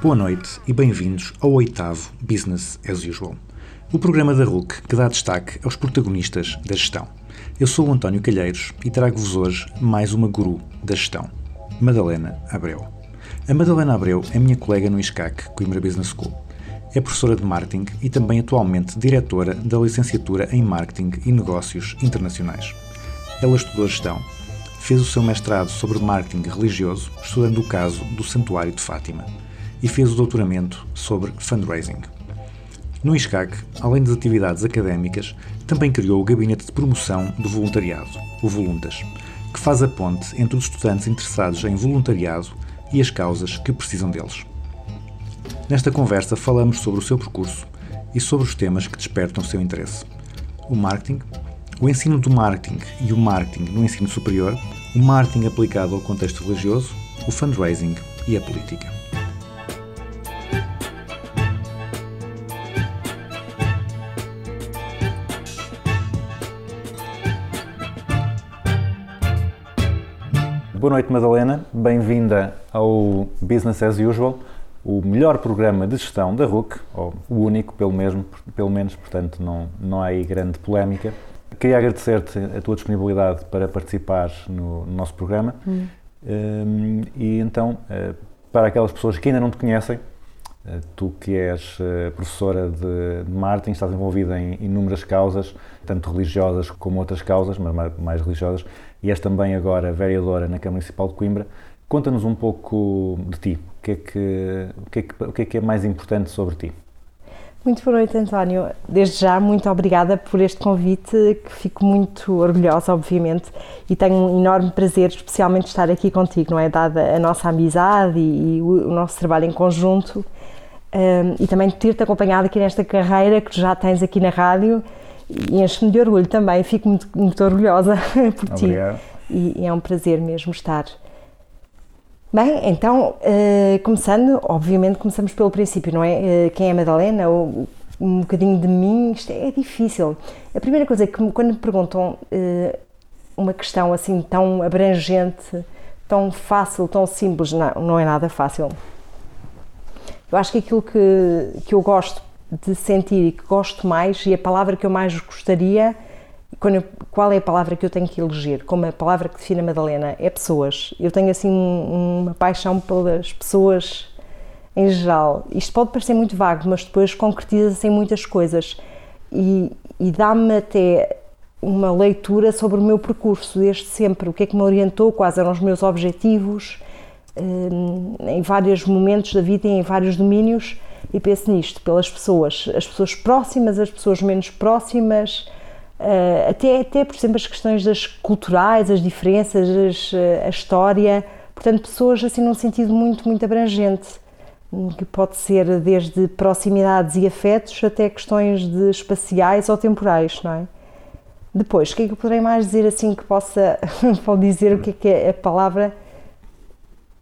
Boa noite e bem-vindos ao oitavo Business as Usual, o programa da RUC que dá destaque aos protagonistas da gestão. Eu sou o António Calheiros e trago-vos hoje mais uma guru da gestão, Madalena Abreu. A Madalena Abreu é minha colega no ISCAC, Coimbra Business School. É professora de marketing e também atualmente diretora da licenciatura em marketing e negócios internacionais. Ela estudou gestão, fez o seu mestrado sobre marketing religioso, estudando o caso do Santuário de Fátima e fez o doutoramento sobre fundraising. No ISCAC, além das atividades académicas, também criou o Gabinete de Promoção do Voluntariado, o Voluntas, que faz a ponte entre os estudantes interessados em voluntariado e as causas que precisam deles. Nesta conversa falamos sobre o seu percurso e sobre os temas que despertam o seu interesse. O marketing, o ensino do marketing e o marketing no ensino superior, o marketing aplicado ao contexto religioso, o fundraising e a política. Boa noite, Madalena. Bem-vinda ao Business as Usual, o melhor programa de gestão da RUC, ou o único, pelo, mesmo, pelo menos, portanto, não, não há aí grande polémica. Queria agradecer-te a tua disponibilidade para participar no, no nosso programa. Um, e então, uh, para aquelas pessoas que ainda não te conhecem, uh, tu que és uh, professora de, de marketing, estás envolvida em inúmeras causas, tanto religiosas como outras causas, mas mais religiosas, e és também agora vereadora na Câmara Municipal de Coimbra. Conta-nos um pouco de ti, o que, é que, o, que é que, o que é que é mais importante sobre ti? Muito boa noite, António. Desde já, muito obrigada por este convite, que fico muito orgulhosa, obviamente, e tenho um enorme prazer, especialmente, de estar aqui contigo, não é? Dada a nossa amizade e, e o, o nosso trabalho em conjunto, um, e também ter-te acompanhado aqui nesta carreira que já tens aqui na rádio, e enche-me de orgulho também, fico muito, muito orgulhosa por ti. Obrigado. E, e é um prazer mesmo estar. Bem, então, eh, começando, obviamente começamos pelo princípio, não é? Eh, quem é a Madalena? Ou, um bocadinho de mim, isto é difícil. A primeira coisa que me- quando me perguntam eh, uma questão assim tão abrangente, tão fácil, tão simples, não, não é nada fácil. Eu acho que aquilo que, que eu gosto de sentir e que gosto mais, e a palavra que eu mais gostaria, eu- qual é a palavra que eu tenho que eleger? Como a palavra que define a Madalena? É pessoas. Eu tenho assim um- uma paixão pelas pessoas em geral. Isto pode parecer muito vago, mas depois concretiza-se em muitas coisas e, e dá-me até uma leitura sobre o meu percurso desde sempre, o que é que me orientou, quais eram os meus objetivos, hum, em vários momentos da vida e em vários domínios, e penso nisto, pelas pessoas, as pessoas próximas, as pessoas menos próximas, eh, até, até, por exemplo, as questões das culturais, as diferenças, as, eh, a história, portanto, pessoas assim num sentido muito, muito abrangente, que pode ser desde proximidades e afetos até questões de espaciais ou temporais, não é? Depois, o que é que eu poderei mais dizer assim que possa pode dizer o que é que é a palavra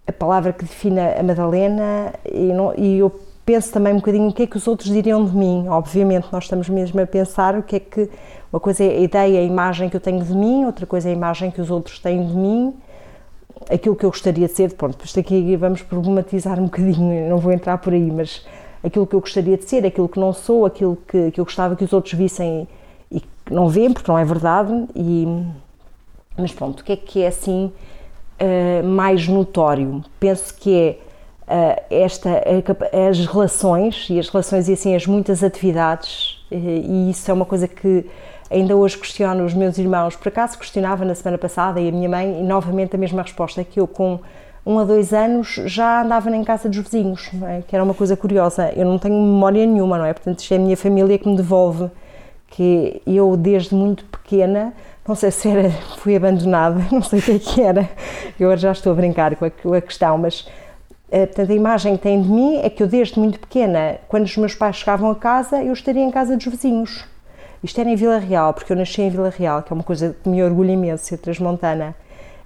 a palavra que define a Madalena e, não- e eu penso também um bocadinho o que é que os outros diriam de mim. Obviamente, nós estamos mesmo a pensar o que é que. Uma coisa é a ideia, a imagem que eu tenho de mim, outra coisa é a imagem que os outros têm de mim, aquilo que eu gostaria de ser. Pronto, isto aqui vamos problematizar um bocadinho, não vou entrar por aí, mas aquilo que eu gostaria de ser, aquilo que não sou, aquilo que, que eu gostava que os outros vissem e que não veem, porque não é verdade. E, mas pronto, o que é que é assim eh, mais notório? Penso que é esta, a capa- as relações, e as relações e assim as muitas atividades, eh, e isso é uma coisa que ainda hoje questiono os meus irmãos, por acaso questionava na semana passada e a minha mãe, e novamente a mesma resposta, que eu com um a dois anos já andava em casa dos vizinhos, é? que era uma coisa curiosa, eu não tenho memória nenhuma, não é? Portanto, isto é a minha família que me devolve que eu desde muito pequena, não sei se era, fui abandonada, não sei o que é que era, eu já estou a brincar com a, com a questão, mas Eh, Portanto, a imagem que tem de mim é que eu, desde muito pequena, quando os meus pais chegavam a casa, eu estaria em casa dos vizinhos. Isto era em Vila Real, porque eu nasci em Vila Real, que é uma coisa que me orgulha imenso, ser transmontana.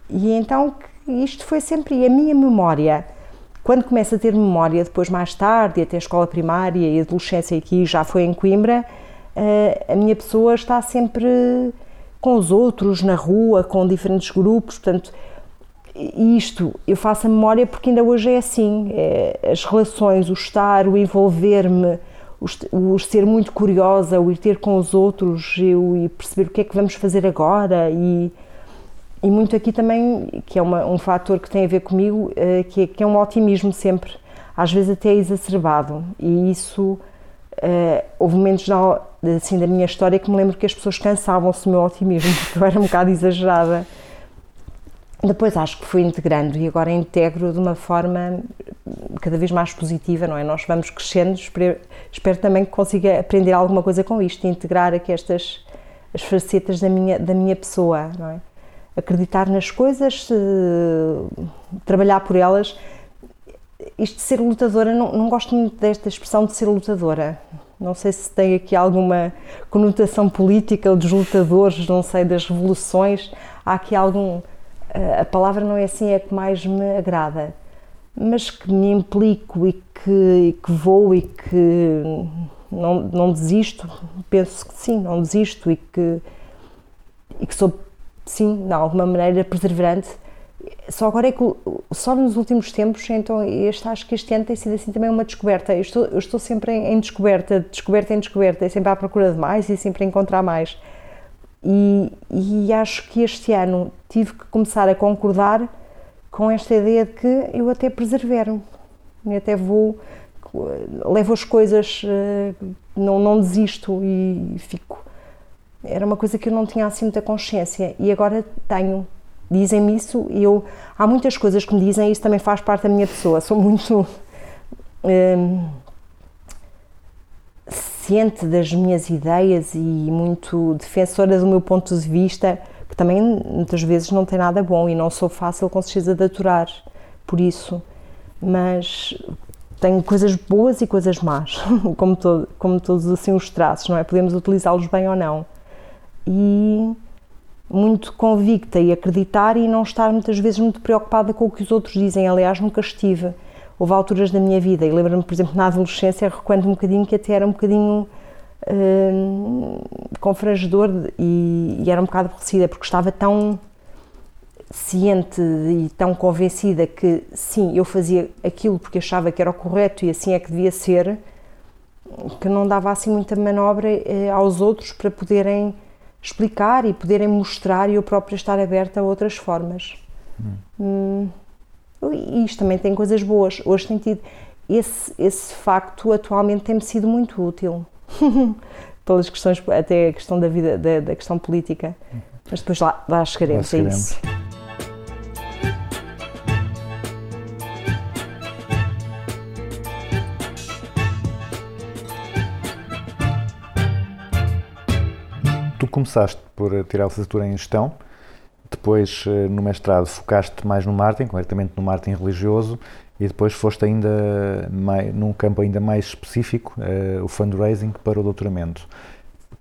E então, isto foi sempre a minha memória. Quando começo a ter memória, depois mais tarde, até a escola primária e adolescência aqui, já foi em Coimbra, eh, a minha pessoa está sempre com os outros, na rua, com diferentes grupos, portanto, e isto, eu faço a memória porque ainda hoje é assim, é, as relações, o estar, o envolver-me, o, o ser muito curiosa, o ir ter com os outros, eu, e perceber o que é que vamos fazer agora. E, e muito aqui também, que é uma- um fator que tem a ver comigo, eh, que é, que é um otimismo sempre, às vezes até exacerbado. E isso, eh, houve momentos assim, da minha história que me lembro que as pessoas cansavam-se do meu otimismo, porque eu era um bocado exagerada. Depois acho que fui integrando e agora integro de uma forma cada vez mais positiva, não é? Nós vamos crescendo, espero, espero também que consiga aprender alguma coisa com isto, integrar aqui estas as facetas da minha, da minha pessoa, não é? Acreditar nas coisas, trabalhar por elas. Isto de ser lutadora, não, não gosto muito desta expressão de ser lutadora. Não sei se tem aqui alguma conotação política ou dos lutadores, não sei, das revoluções. Há aqui algum a palavra não é assim a que mais me agrada, mas que me implico e que, que vou e que não, não desisto, penso que sim, não desisto e que, e que sou, sim, de alguma maneira perseverante. Só agora é que, só nos últimos tempos, então este, acho que este ano tem sido assim também uma descoberta. Eu estou, eu estou sempre em, em descoberta, descoberta em descoberta, é sempre à procura de mais e sempre a encontrar mais. E, e acho que este ano tive que começar a concordar com esta ideia de que eu até preservero, e até vou, levo as coisas, eh, não, não desisto e fico. Era uma coisa que eu não tinha assim muita consciência e agora tenho. Dizem-me isso e eu. Há muitas coisas que me dizem e isso também faz parte da minha pessoa. Sou muito. hum, ciente das minhas ideias e muito defensora do meu ponto de vista, que também muitas vezes não tem nada bom e não sou fácil com certeza de aturar por isso, mas tenho coisas boas e coisas más, como, todo, como todos assim os traços, não é? Podemos utilizá-los bem ou não. E muito convicta e acreditar e não estar muitas vezes muito preocupada com o que os outros dizem. Aliás, nunca estive. Houve alturas da minha vida, e lembro-me, por exemplo, na adolescência, recuando um bocadinho que até era um bocadinho hum, confrangedor e, e era um bocado aborrecida, porque estava tão ciente e tão convencida que sim, eu fazia aquilo porque achava que era o correto e assim é que devia ser, que não dava assim muita manobra eh, aos outros para poderem explicar e poderem mostrar e eu própria estar aberta a outras formas. Hum, e isto também tem coisas boas. Hoje tem tido esse, esse facto atualmente tem-me sido muito útil. Pelas questões, até a questão da vida, da, da questão política. Mas depois lá, lá chegaremos Lá a isso. Tu começaste por tirar a licenciatura em gestão, depois eh, no mestrado focaste mais no marketing, concretamente no marketing religioso, e depois foste ainda mai, num campo ainda mais específico, eh, o fundraising para o doutoramento.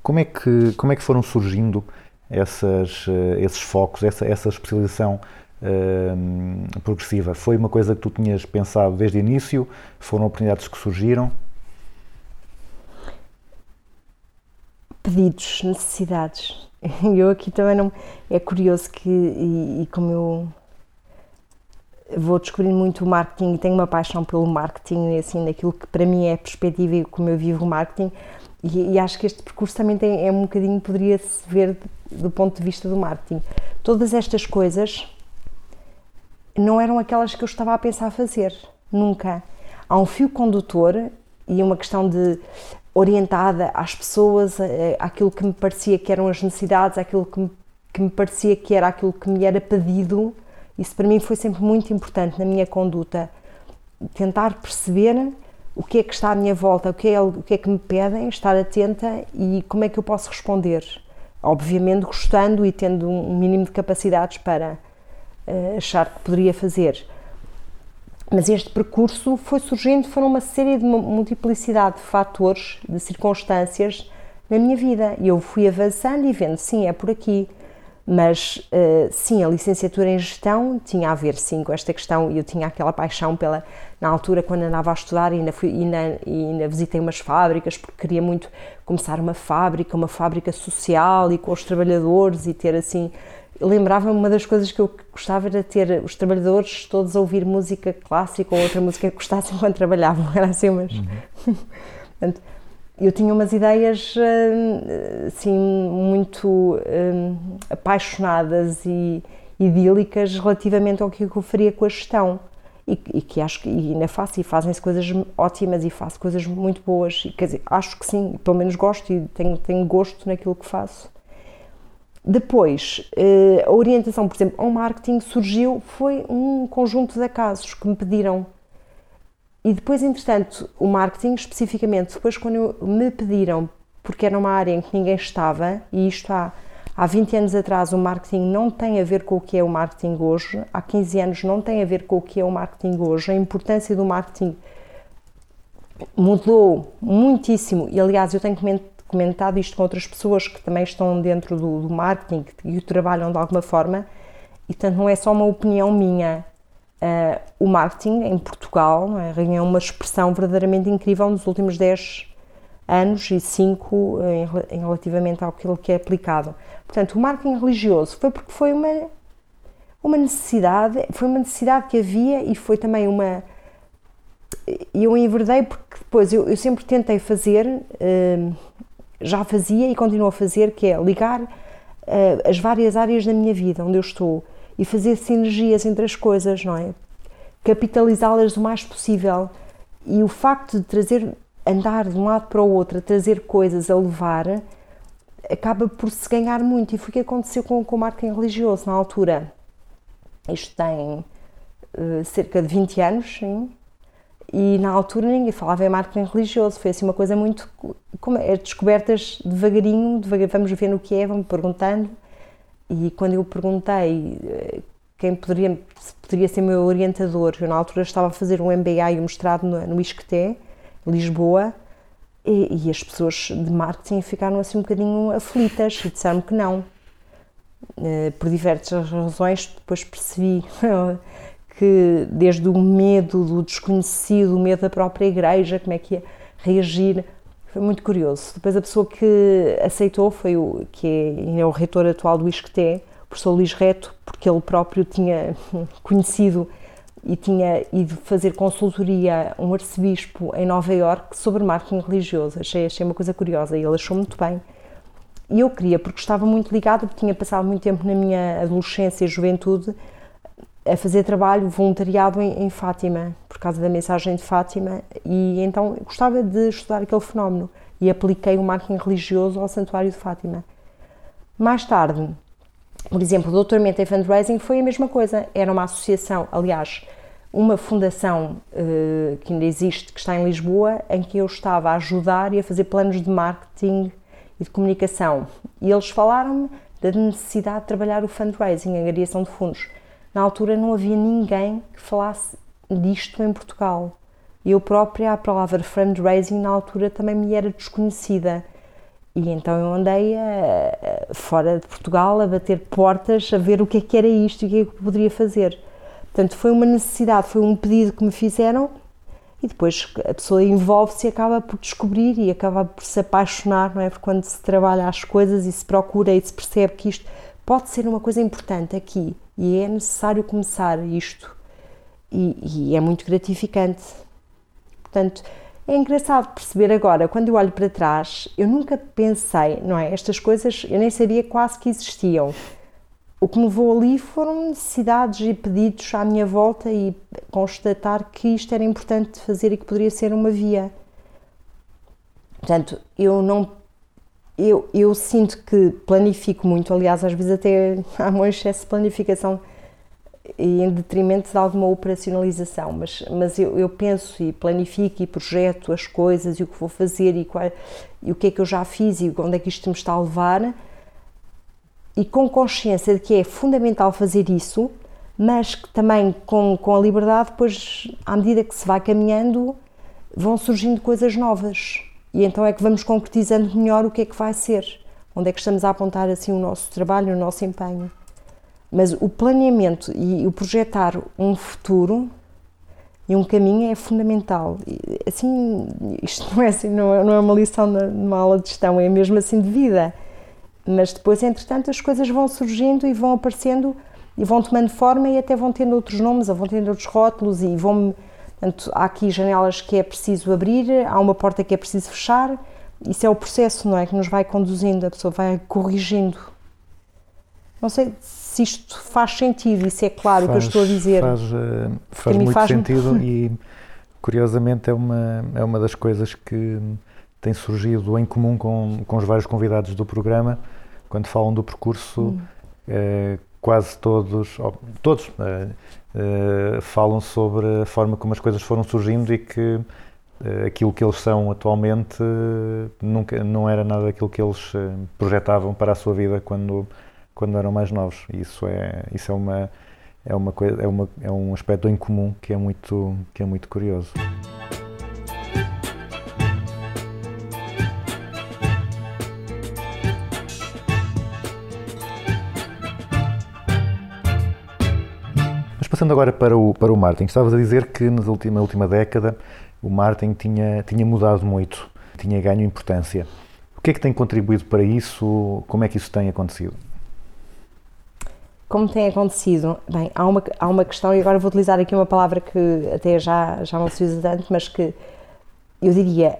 Como é que, como é que foram surgindo essas, eh, esses focos, essa, essa especialização eh, progressiva? Foi uma coisa que tu tinhas pensado desde o início? Foram oportunidades que surgiram? pedidos, necessidades. Eu aqui também não. É curioso que, e, e como eu vou descobrindo muito o marketing e tenho uma paixão pelo marketing, assim, naquilo que para mim é perspectiva e como eu vivo o marketing, e, e acho que este percurso também tem, é um bocadinho, poderia-se ver do ponto de vista do marketing. Todas estas coisas não eram aquelas que eu estava a pensar fazer, nunca. Há um fio condutor e uma questão de orientada às pessoas, eh, àquilo que me parecia que eram as necessidades, àquilo que me, que me parecia que era aquilo que me era pedido. Isso para mim foi sempre muito importante na minha conduta. Tentar perceber o que é que está à minha volta, o que é, o que, é que me pedem, estar atenta e como é que eu posso responder. Obviamente gostando e tendo um mínimo de capacidades para uh, achar que poderia fazer. Mas este percurso foi surgindo, foram uma série de mu- multiplicidade de fatores, de circunstâncias na minha vida. E eu fui avançando e vendo, sim, é por aqui. Mas, eh, sim, a licenciatura em gestão tinha a ver, sim, com esta questão. E eu tinha aquela paixão pela. Na altura, quando andava a estudar, ainda, fui, ainda, ainda visitei umas fábricas, porque queria muito começar uma fábrica, uma fábrica social e com os trabalhadores e ter assim. Lembrava-me uma das coisas que eu gostava era ter os trabalhadores todos a ouvir música clássica ou outra música que gostassem enquanto trabalhavam. Era assim, mas. Portanto, eu tinha umas ideias hum, assim muito hum, apaixonadas e idílicas relativamente ao que eu faria com a gestão e, e que acho que ainda faço e fazem-se coisas ótimas e faço coisas muito boas e quer dizer, acho que sim, pelo menos gosto e tenho, tenho gosto naquilo que faço. Depois, eh, a orientação, por exemplo, ao marketing surgiu, foi um conjunto de acasos que me pediram. E depois, entretanto, o marketing, especificamente, depois quando me pediram, porque era uma área em que ninguém estava, e isto há, há 20 anos atrás o marketing não tem a ver com o que é o marketing hoje, há 15 anos não tem a ver com o que é o marketing hoje, a importância do marketing mudou muitíssimo, e aliás eu tenho comentado isto com outras pessoas que também estão dentro do, do marketing e o trabalham de alguma forma, e portanto não é só uma opinião minha, Uh, o marketing em Portugal é, uma expressão verdadeiramente incrível nos últimos 10 anos e 5 em, rela- em relativamente àquilo que é aplicado. Portanto, o marketing religioso foi porque foi uma, uma necessidade, foi uma necessidade que havia e foi também uma. Eu enverdei porque depois eu, eu sempre tentei fazer, uh, já fazia e continuo a fazer, que é ligar uh, as várias áreas da minha vida onde eu estou e fazer sinergias entre as coisas, não é? Capitalizá-las o mais possível. E o facto de trazer, andar de um lado para o outro, a trazer coisas a levar, acaba por se ganhar muito. E foi o que aconteceu com, com o marketing religioso na altura. Isto tem uh, cerca de 20 anos, sim. E na altura ninguém falava em marketing religioso. Foi assim uma coisa muito. Como é, descobertas devagarinho, devagar, vamos ver no que é, vamos perguntando. E quando eu perguntei eh, quem poderia, poderia ser meu orientador, eu na altura estava a fazer um MBA e um mestrado no, no ISCTE, Lisboa, e, e as pessoas de marketing ficaram assim um bocadinho aflitas e disseram que não. Eh, Por diversas razões, depois percebi que desde o medo do desconhecido, o medo da própria igreja, como é que ia reagir, foi muito curioso. Depois a pessoa que aceitou foi o que é, é o reitor atual do ISCTE, o professor Luís Reto, porque ele próprio tinha conhecido e tinha ido fazer consultoria a um arcebispo em Nova Iorque sobre marketing religioso. Achei, achei uma coisa curiosa e ele achou muito bem. E eu queria, porque estava muito ligado, porque tinha passado muito tempo na minha adolescência e juventude a fazer trabalho voluntariado em, em Fátima, por causa da mensagem de Fátima, e então gostava de estudar aquele fenómeno e apliquei o marketing religioso ao Santuário de Fátima. Mais tarde, por exemplo, o doutoramento em fundraising foi a mesma coisa, era uma associação, aliás, uma fundação eh, que ainda existe, que está em Lisboa, em que eu estava a ajudar e a fazer planos de marketing e de comunicação. E eles falaram-me da necessidade de trabalhar o fundraising, a angariação de fundos. Na altura não havia ninguém que falasse disto em Portugal. Eu própria, a palavra fundraising na altura também me era desconhecida. E então eu andei a- a- fora de Portugal a bater portas, a ver o que é que era isto e o que é que eu poderia fazer. Portanto, foi uma necessidade, foi um pedido que me fizeram e depois a pessoa envolve-se e acaba por descobrir e acaba por se apaixonar, não é? Porque quando se trabalha as coisas e se procura e se percebe que isto pode ser uma coisa importante aqui e é necessário começar isto e, e é muito gratificante. Portanto, é engraçado perceber agora, quando eu olho para trás, eu nunca pensei, não é? Estas coisas eu nem sabia quase que existiam. O que me levou ali foram necessidades e pedidos à minha volta e constatar que isto era importante fazer e que poderia ser uma via. Portanto, eu não. Eu, eu sinto que planifico muito, aliás, às vezes até há um excesso de planificação em detrimento de alguma operacionalização, mas, mas eu, eu penso e planifico e projeto as coisas e o que vou fazer e, qual, e o que é que eu já fiz e onde é que isto me está a levar e com consciência de que é fundamental fazer isso, mas que também com, com a liberdade, depois, à medida que se vai caminhando, vão surgindo coisas novas. E então é que vamos concretizando melhor o que é que vai ser, onde é que estamos a apontar assim o nosso trabalho, o nosso empenho. Mas o planeamento e o projetar um futuro e um caminho é fundamental. E, Assim, isto não é, assim, não é, não é uma lição numa aula de gestão, é mesmo assim de vida. Mas depois, entretanto, as coisas vão surgindo e vão aparecendo e vão tomando forma e até vão tendo outros nomes, ou vão tendo outros rótulos e vão. Portanto, há aqui janelas que é preciso abrir, há uma porta que é preciso fechar. Isso é o processo, não é? Que nos vai conduzindo, a pessoa vai corrigindo. Não sei se isto faz sentido, isso é claro o que eu estou a dizer. Faz, eh, faz muito faz- sentido e, curiosamente, é uma, é uma das coisas que tem surgido em comum com, com os vários convidados do programa, quando falam do percurso, Hum. eh, quase todos, todos eh, falam sobre a forma como as coisas foram surgindo e que eh, aquilo que eles são atualmente eh, nunca, não era nada daquilo que eles projetavam para a sua vida quando, quando eram mais novos. Isso é, isso é uma é uma coisa é, uma, é um aspecto em comum que é muito que é muito curioso passando agora para o para o marketing estavas a dizer que na última última década o marketing tinha tinha mudado muito tinha ganho importância o que é que tem contribuído para isso como é que isso tem acontecido Como tem acontecido? Bem, há uma, há uma questão, e agora vou utilizar aqui uma palavra que até já, já não se usa tanto, mas que eu diria,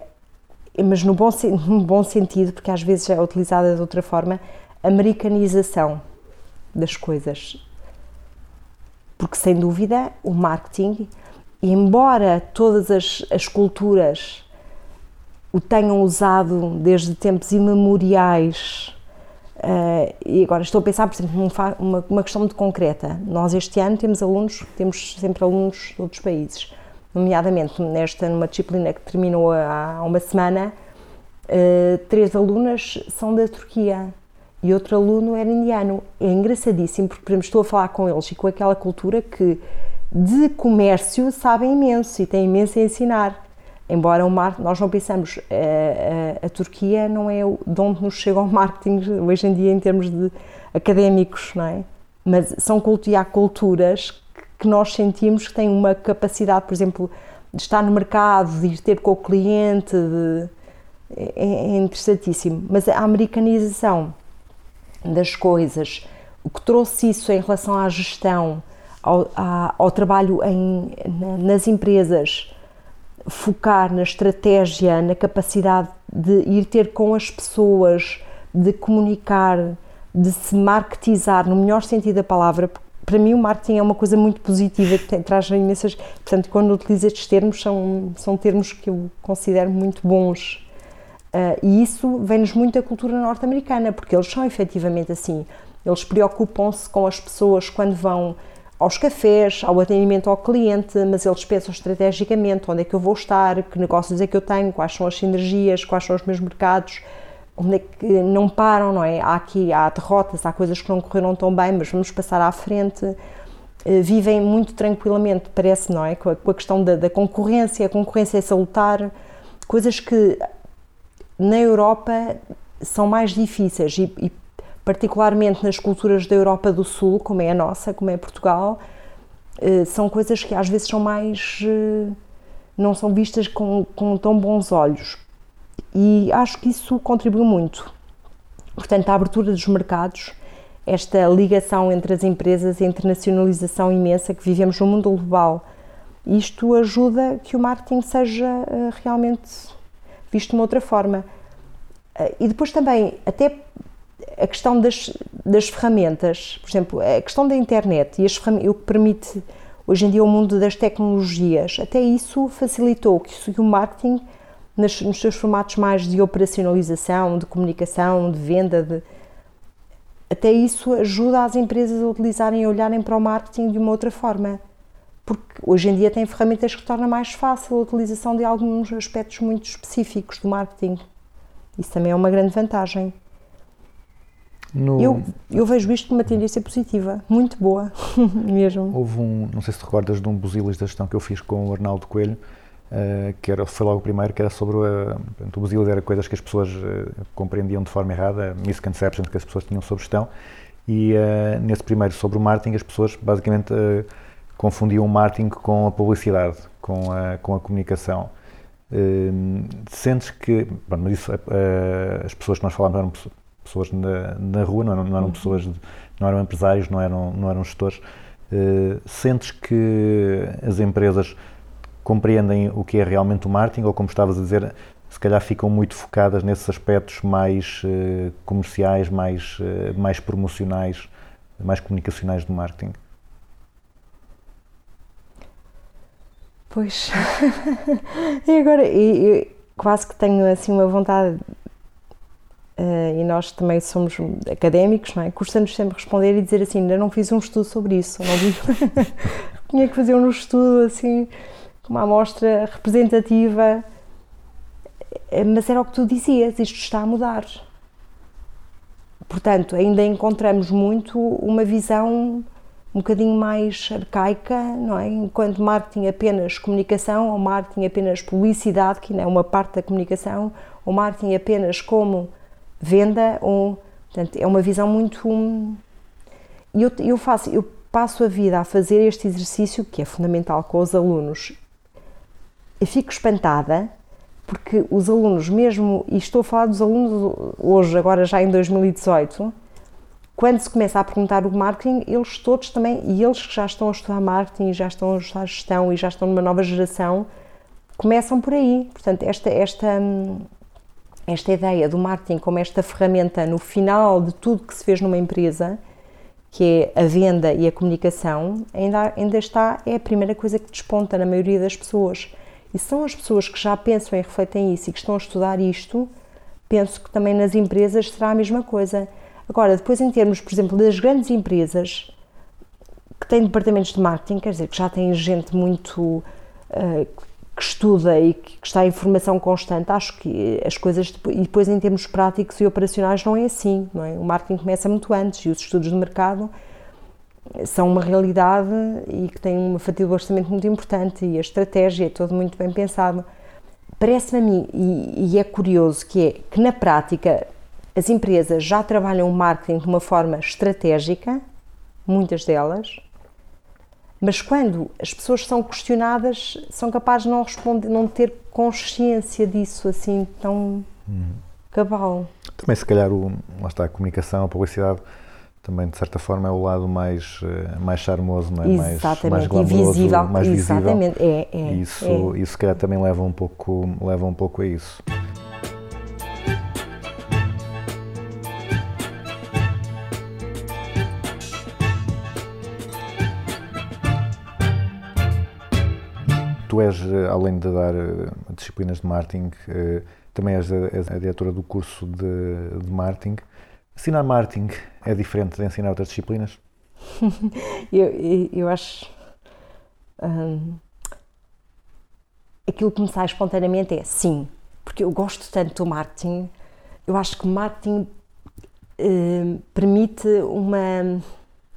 mas no bom, no bom sentido, porque às vezes é utilizada de outra forma, americanização das coisas. Porque, sem dúvida, o marketing, embora todas as, as culturas o tenham usado desde tempos imemoriais, Uh, e agora estou a pensar, por exemplo, num fa- uma, uma questão muito concreta. Nós este ano temos alunos, temos sempre alunos de outros países, nomeadamente nesta, numa disciplina que terminou há há uma semana, uh, três alunas são da Turquia e outro aluno era indiano. É engraçadíssimo porque, por exemplo, estou a falar com eles e com aquela cultura que de comércio sabem imenso e têm imenso a ensinar. Embora o mar, nós não pensamos, a, a, a Turquia não é de onde nos chega o marketing hoje em dia em termos de académicos, não é? Mas são e há culturas que nós sentimos que têm uma capacidade, por exemplo, de estar no mercado, de ir ter com o cliente, de- é, é interessantíssimo. Mas a americanização das coisas, o que trouxe isso em relação à gestão, ao, ao trabalho em- na- nas empresas, focar na estratégia, na capacidade de ir ter com as pessoas, de comunicar, de se marketizar no melhor sentido da palavra. Para mim, o marketing é uma coisa muito positiva, que traz imensas. Portanto, quando utilizo estes termos, são, são termos que eu considero muito bons. Ah, e isso vem-nos muito da cultura norte-americana, porque eles são efetivamente assim. Eles preocupam-se com as pessoas quando vão aos cafés, ao atendimento ao cliente, mas eles pensam estrategicamente onde é que eu vou estar, que negócios é que eu tenho, quais são as sinergias, quais são os meus mercados, onde é que não param, não é? Há aqui, há derrotas, há coisas que não correram tão bem, mas vamos passar à frente. Eh, Vivem muito tranquilamente, parece, não é? Com a questão da, da concorrência, a concorrência é salutar, coisas que na Europa são mais difíceis e, e particularmente nas culturas da Europa do Sul, como é a nossa, como é Portugal, eh, são coisas que às vezes são mais. eh, não são vistas com, com tão bons olhos. E acho que isso contribuiu muito. Portanto, a abertura dos mercados, esta ligação entre as empresas, a internacionalização imensa que vivemos no mundo global, isto ajuda que o marketing seja eh, realmente visto de uma outra forma. Eh, E depois também, até a questão das, das ferramentas, por exemplo, a questão da internet e as o que permite hoje em dia o mundo das tecnologias, até isso facilitou que, o marketing, nos seus formatos mais de operacionalização, de comunicação, de venda, de, até isso ajuda as empresas a utilizarem e olharem para o marketing de uma outra forma. Porque hoje em dia tem ferramentas que tornam mais fácil a utilização de alguns aspectos muito específicos do marketing. Isso também é uma grande vantagem. No- Eu, eu vejo isto como uma tendência positiva, muito boa, mesmo. Houve um, não sei se te recordas, de um busilis da gestão que eu fiz com o Arnaldo Coelho, eh, que era, foi logo o primeiro, que era sobre a, portanto, o busilis era coisas que as pessoas eh, compreendiam de forma errada, misconceptions que as pessoas tinham sobre gestão, e eh, nesse primeiro sobre o marketing as pessoas basicamente eh, confundiam o marketing com a publicidade, com a, com a comunicação. Eh, sentes que, bom, mas isso, eh, as pessoas que nós falávamos eram pesso- pessoas na, na rua, não eram, não eram pessoas, de- não eram empresários, não eram, não eram gestores. Eh, sentes que as empresas compreendem o que é realmente o marketing ou, como estavas a dizer, se calhar ficam muito focadas nesses aspectos mais comerciais, mais, mais promocionais, mais comunicacionais do marketing? Pois. e agora, e- e quase que tenho assim uma vontade, eh, e nós também somos académicos, não é? Custa-nos sempre responder e dizer assim: ainda não fiz um estudo sobre isso, não vi. Tinha que fazer um estudo assim, com uma amostra representativa. Eh, Mas era o que tu dizias: isto está a mudar. Portanto, ainda encontramos muito uma visão um bocadinho mais arcaica, não é? Enquanto marketing apenas comunicação, ou marketing apenas publicidade, que não é uma parte da comunicação, ou marketing apenas como venda, ou, portanto, é uma visão muito... hum, E eu, eu faço, eu passo a vida a fazer este exercício, que é fundamental com os alunos, eu fico espantada, porque os alunos mesmo, e estou a falar dos alunos hoje, agora já em 2018, quando se começa a perguntar o marketing, eles todos também, e eles que já estão a estudar marketing, já estão a estudar gestão e já estão numa nova geração, começam por aí. Portanto, esta, esta, hum, esta ideia do marketing como esta ferramenta no final de tudo que se fez numa empresa, que é a venda e a comunicação, ainda, ainda está, é a primeira coisa que desponta na maioria das pessoas. E são as pessoas que já pensam e refletem isso e que estão a estudar isto, penso que também nas empresas será a mesma coisa. Agora, depois em termos, por exemplo, das grandes empresas que têm departamentos de marketing, quer dizer, que já têm gente muito uh, que estuda e que está em formação constante, acho que as coisas, e depois em termos práticos e operacionais não é assim, não é? O marketing começa muito antes e os estudos de mercado são uma realidade e que têm uma fatia do orçamento muito importante e a estratégia é todo muito bem pensado. Parece-me a mim, e, e é curioso, que é que na prática as empresas já trabalham o marketing de uma forma estratégica, muitas delas, mas quando as pessoas são questionadas, são capazes de não responder, não ter consciência disso assim tão cabal. Também, se calhar, o, lá está, a comunicação, a publicidade, também, de certa forma, é o lado mais, eh, mais charmoso, não é? mais, mais Exatamente, e glamouroso, visível. mais visível. Exatamente, é, é. Isso, é. isso, se calhar, também leva um pouco, leva um pouco a isso. Tu és, eh, além de dar eh, disciplinas de marketing, eh, também és a, és a diretora do curso de, de marketing. Ensinar marketing é diferente de ensinar outras disciplinas? Eu, eu, acho. hum, aquilo que me sai espontaneamente é sim, porque eu gosto tanto do marketing. Eu acho que marketing hum, permite uma,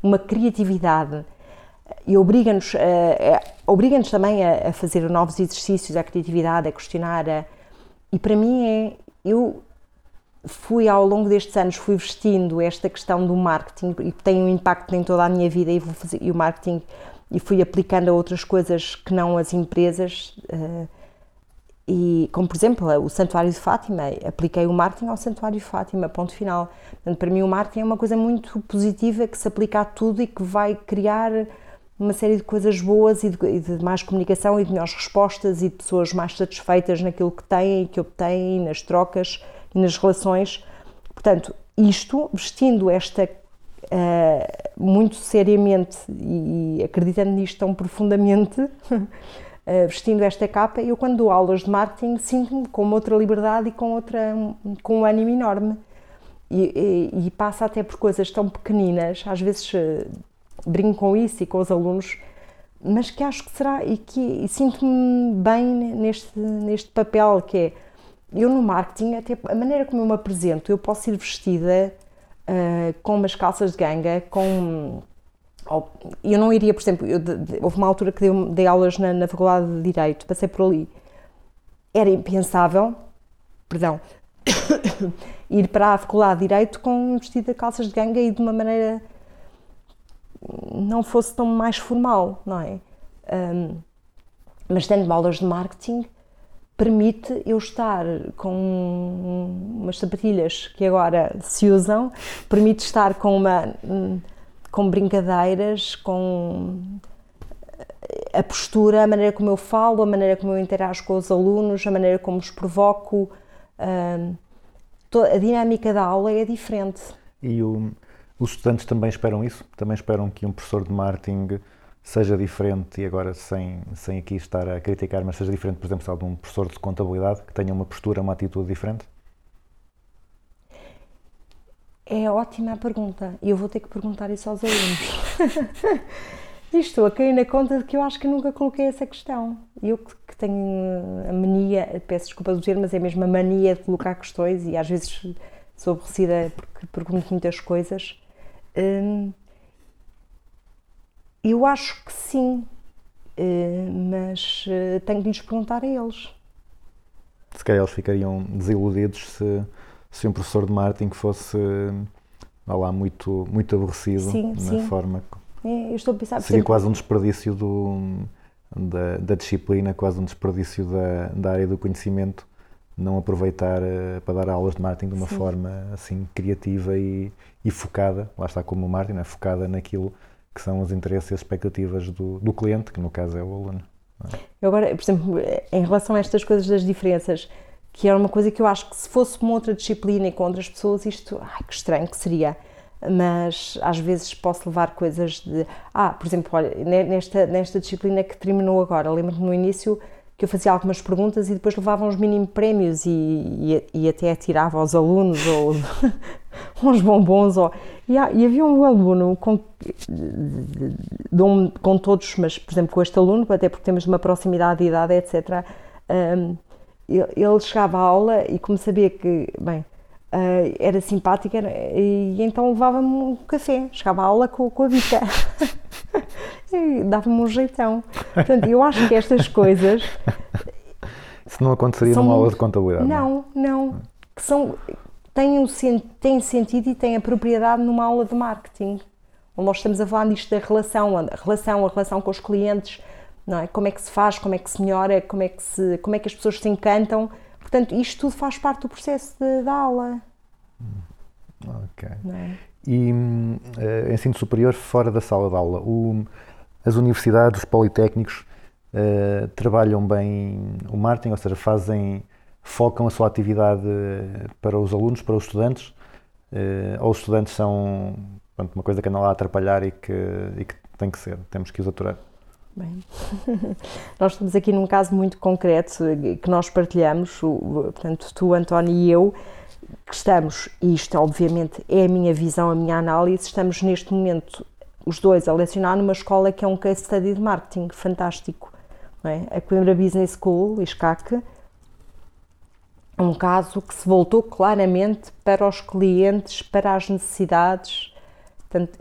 uma criatividade e obriga-nos a- a- obriga-nos também a, a fazer novos exercícios, a criatividade, a questionar. a- e para mim é. Eu fui ao longo destes anos fui vestindo esta questão do marketing e tem um impacto em toda a minha vida e fazer e o marketing e fui aplicando a outras coisas que não as empresas eh, e como por exemplo o Santuário de Fátima apliquei o marketing ao Santuário de Fátima ponto final Portanto, para mim o marketing é uma coisa muito positiva que se aplica a tudo e que vai criar uma série de coisas boas e de, e de mais comunicação e de melhores respostas e de pessoas mais satisfeitas naquilo que têm e que obtêm, nas trocas e nas relações. Portanto, isto, vestindo esta uh, muito seriamente e, e acreditando nisto tão profundamente, uh, vestindo esta capa, eu quando dou aulas de marketing sinto-me com outra liberdade e com, outra, com um ânimo enorme. E, e, e passa até por coisas tão pequeninas, às vezes uh, brinco com isso e com os alunos, mas que acho que será e que e sinto-me bem neste, neste papel que é eu no marketing, até a maneira como eu me apresento, eu posso ir vestida ah, com umas calças de ganga, com. Eu não iria, por exemplo, eu de- de- houve uma altura que dei, dei aulas na, na Faculdade de Direito, passei por ali. Era impensável, perdão, ir para a Faculdade de Direito com vestido de calças de ganga e de uma maneira não fosse tão mais formal, não é? Ahm, mas tendo aulas de marketing permite eu estar com umas sapatilhas que agora se usam, permite estar com uma com brincadeiras, com a postura, a maneira como eu falo, a maneira como eu interajo com os alunos, a maneira como os provoco, a dinâmica da aula é diferente. E o- os estudantes também esperam isso? Também esperam que um professor de marketing seja diferente, e agora sem, sem aqui estar a criticar, mas seja diferente, por exemplo, de um professor de contabilidade, que tenha uma postura, uma atitude diferente? É ótima a pergunta e eu vou ter que perguntar isso aos alunos. e estou a cair na conta de que eu acho que nunca coloquei essa questão. Eu que tenho a mania, peço desculpa do termo, mas é mesmo a mania de colocar questões e às vezes sou aborrecida porque pergunto muitas coisas. Hum, eu acho que sim, eh, mas eh, tenho de lhes perguntar a eles. Se calhar eles ficariam desiludidos se, se um professor de marketing fosse, vá lá, muito, muito aborrecido Sim, na sim. forma. É, eu estou a pensar, Seria exemplo, quase um desperdício do, da, da disciplina, quase um desperdício da, da área do conhecimento, não aproveitar eh, para dar aulas de marketing de uma Sim. forma assim criativa e, e focada, lá está como o marketing, é focada naquilo que são os interesses e as expectativas do, do cliente, que no caso é o aluno. Eu agora, por exemplo, em relação a estas coisas das diferenças, que era uma coisa que eu acho que se fosse uma outra disciplina e com outras pessoas, isto, ai que estranho que seria. Mas às vezes posso levar coisas de. Ah, por exemplo, olha, ne- nesta, nesta disciplina que terminou agora, lembro-me no início que eu fazia algumas perguntas e depois levava uns mínimo prémios e, e, e até tirava aos alunos ou uns bombons. Ou, e, e havia um aluno com, dou-me com todos, mas por exemplo com este aluno, até porque temos uma proximidade de idade, etc. hum, ele chegava à aula e como sabia que, bem, ah, era simpática era- e então levava-me um café, chegava à aula com, com a bica. Dava-me um jeitão. Portanto, eu acho que estas coisas Isso não aconteceria São numa aula de contabilidade. é? não, não, que são, têm, um, têm sentido e têm a propriedade numa aula de marketing. Onde nós estamos a falar disto da relação, a relação, a relação com os clientes, não é? Como é que se faz, como é que se melhora, como é que, se, como é que as pessoas se encantam. Portanto, isto tudo faz parte do processo de- da aula. Ok. Não é? E eh, ensino superior fora da sala de aula. O- as universidades, os politécnicos eh, trabalham bem o marketing, ou seja, fazem, focam a sua atividade para os alunos, para os estudantes, eh, ou os estudantes são pronto, uma coisa que anda lá a atrapalhar e que, e que tem que ser, temos que os aturar. Bem, nós estamos aqui num caso muito concreto que nós partilhamos, portanto, tu, António e eu, que estamos, e isto obviamente é a minha visão, a minha análise, estamos neste momento os dois a lecionar numa escola que é um case study de marketing fantástico. é? A Coimbra Business School, ISCAC, é um caso que se voltou claramente para os clientes, para as necessidades. Portanto,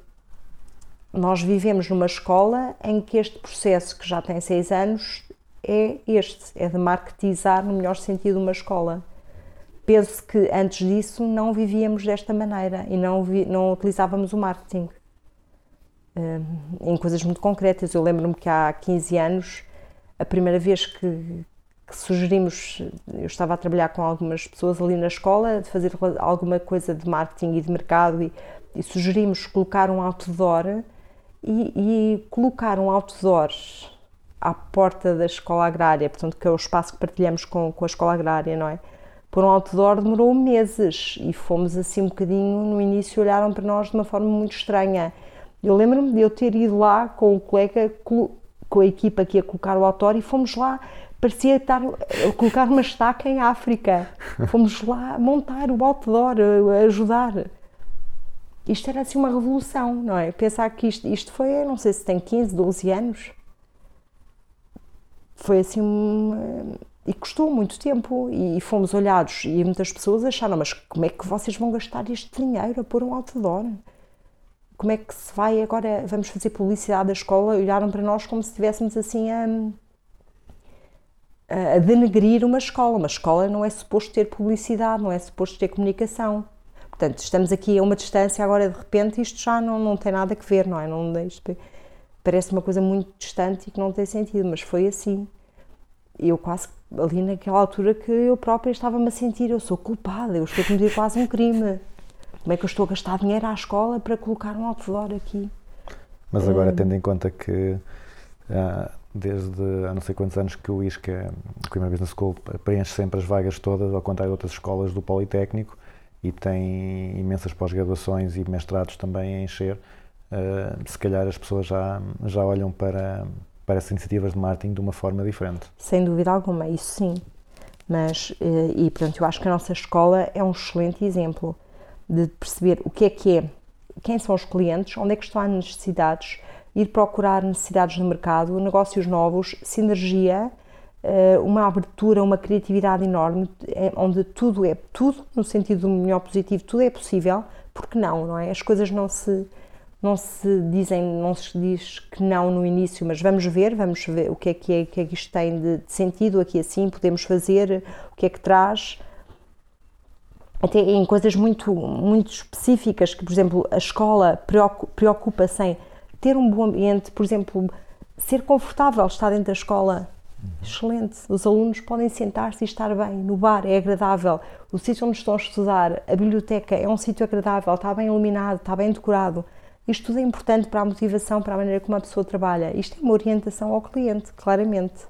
nós vivemos numa escola em que este processo, que já tem seis anos, é este, é de marketizar no melhor sentido uma escola. Penso que antes disso não vivíamos desta maneira e não, vi- não utilizávamos o marketing hum, em coisas muito concretas. Eu lembro-me que há 15 anos, a primeira vez que, que sugerimos, eu estava a trabalhar com algumas pessoas ali na escola, de fazer alguma coisa de marketing e de mercado e, e sugerimos colocar um outdoor e, e colocar um outdoor à porta da escola agrária, portanto que é o espaço que partilhamos com, com a escola agrária, não é? Por um outdoor demorou meses e fomos assim um bocadinho, no início olharam para nós de uma forma muito estranha. Eu lembro-me de eu ter ido lá com o colega, com a equipa que ia colocar o outdoor e fomos lá, parecia estar a colocar uma estaca em África. Fomos lá montar o outdoor, a ajudar. Isto era assim uma revolução, não é? Pensar que isto, isto foi, não sei se tem 15, 12 anos. Foi assim. uma- e custou muito tempo e fomos olhados e muitas pessoas acharam, mas como é que vocês vão gastar este dinheiro a pôr um outdoor? Como é que se vai agora, vamos fazer publicidade da escola? Olharam para nós como se estivéssemos assim a, a denegrir uma escola. Uma escola não é suposto ter publicidade, não é suposto ter comunicação. Portanto, estamos aqui a uma distância, agora de repente isto já não, não tem nada a ver, não é? Não, parece uma coisa muito distante e que não tem sentido, mas foi assim. Eu quase ali naquela altura que eu própria estava-me a sentir, eu sou culpada, eu estou a cometer quase um crime. Como é que eu estou a gastar dinheiro à escola para colocar um outdoor aqui? Mas agora, tendo em conta que ah, desde há não sei quantos anos que o ISCA, o Coimbra Business School, preenche sempre as vagas todas, ao contrário de outras escolas do Politécnico, e tem imensas pós-graduações e mestrados também a encher, ah, se calhar as pessoas já, já olham para, para essas iniciativas de marketing de uma forma diferente. Sem dúvida alguma, isso sim. Mas, eh, e portanto, eu acho que a nossa escola é um excelente exemplo de perceber o que é que é, quem são os clientes, onde é que estão as necessidades, ir procurar necessidades no mercado, negócios novos, sinergia, eh, uma abertura, uma criatividade enorme, é- onde tudo é tudo, no sentido melhor positivo, tudo é possível, porque não, não é? As coisas não se não se dizem, não se diz que não no início, mas vamos ver, vamos ver o que é que é, que é que isto tem de, de sentido aqui assim, podemos fazer, o que é que traz até em coisas muito, muito específicas, que, por exemplo, a escola preocu- preocupa-se em ter um bom ambiente, por exemplo, ser confortável estar dentro da escola. Excelente. Os alunos podem sentar-se e estar bem. No bar é agradável. O sítio onde estão a estudar, a biblioteca é um sítio agradável, está bem iluminado, está bem decorado. Isto tudo é importante para a motivação, para a maneira como a pessoa trabalha. Isto é uma orientação ao cliente, claramente.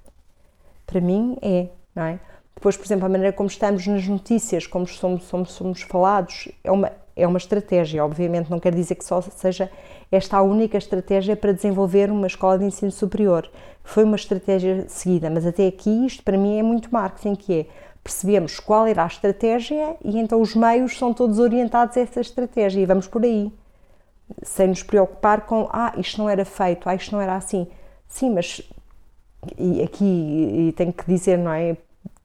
Para mim é, não é? Depois, por exemplo, a maneira como estamos nas notícias, como somos, somos, somos falados, é uma, é uma estratégia. Obviamente, não quer dizer que só seja esta a única estratégia para desenvolver uma escola de ensino superior. Foi uma estratégia seguida, mas até aqui isto para mim é muito marketing, que é percebemos qual era a estratégia e então os meios são todos orientados a essa estratégia e vamos por aí. Sem nos preocupar com, ah, isto não era feito, ah, isto não era assim. Sim, mas e aqui e tenho que dizer, não é?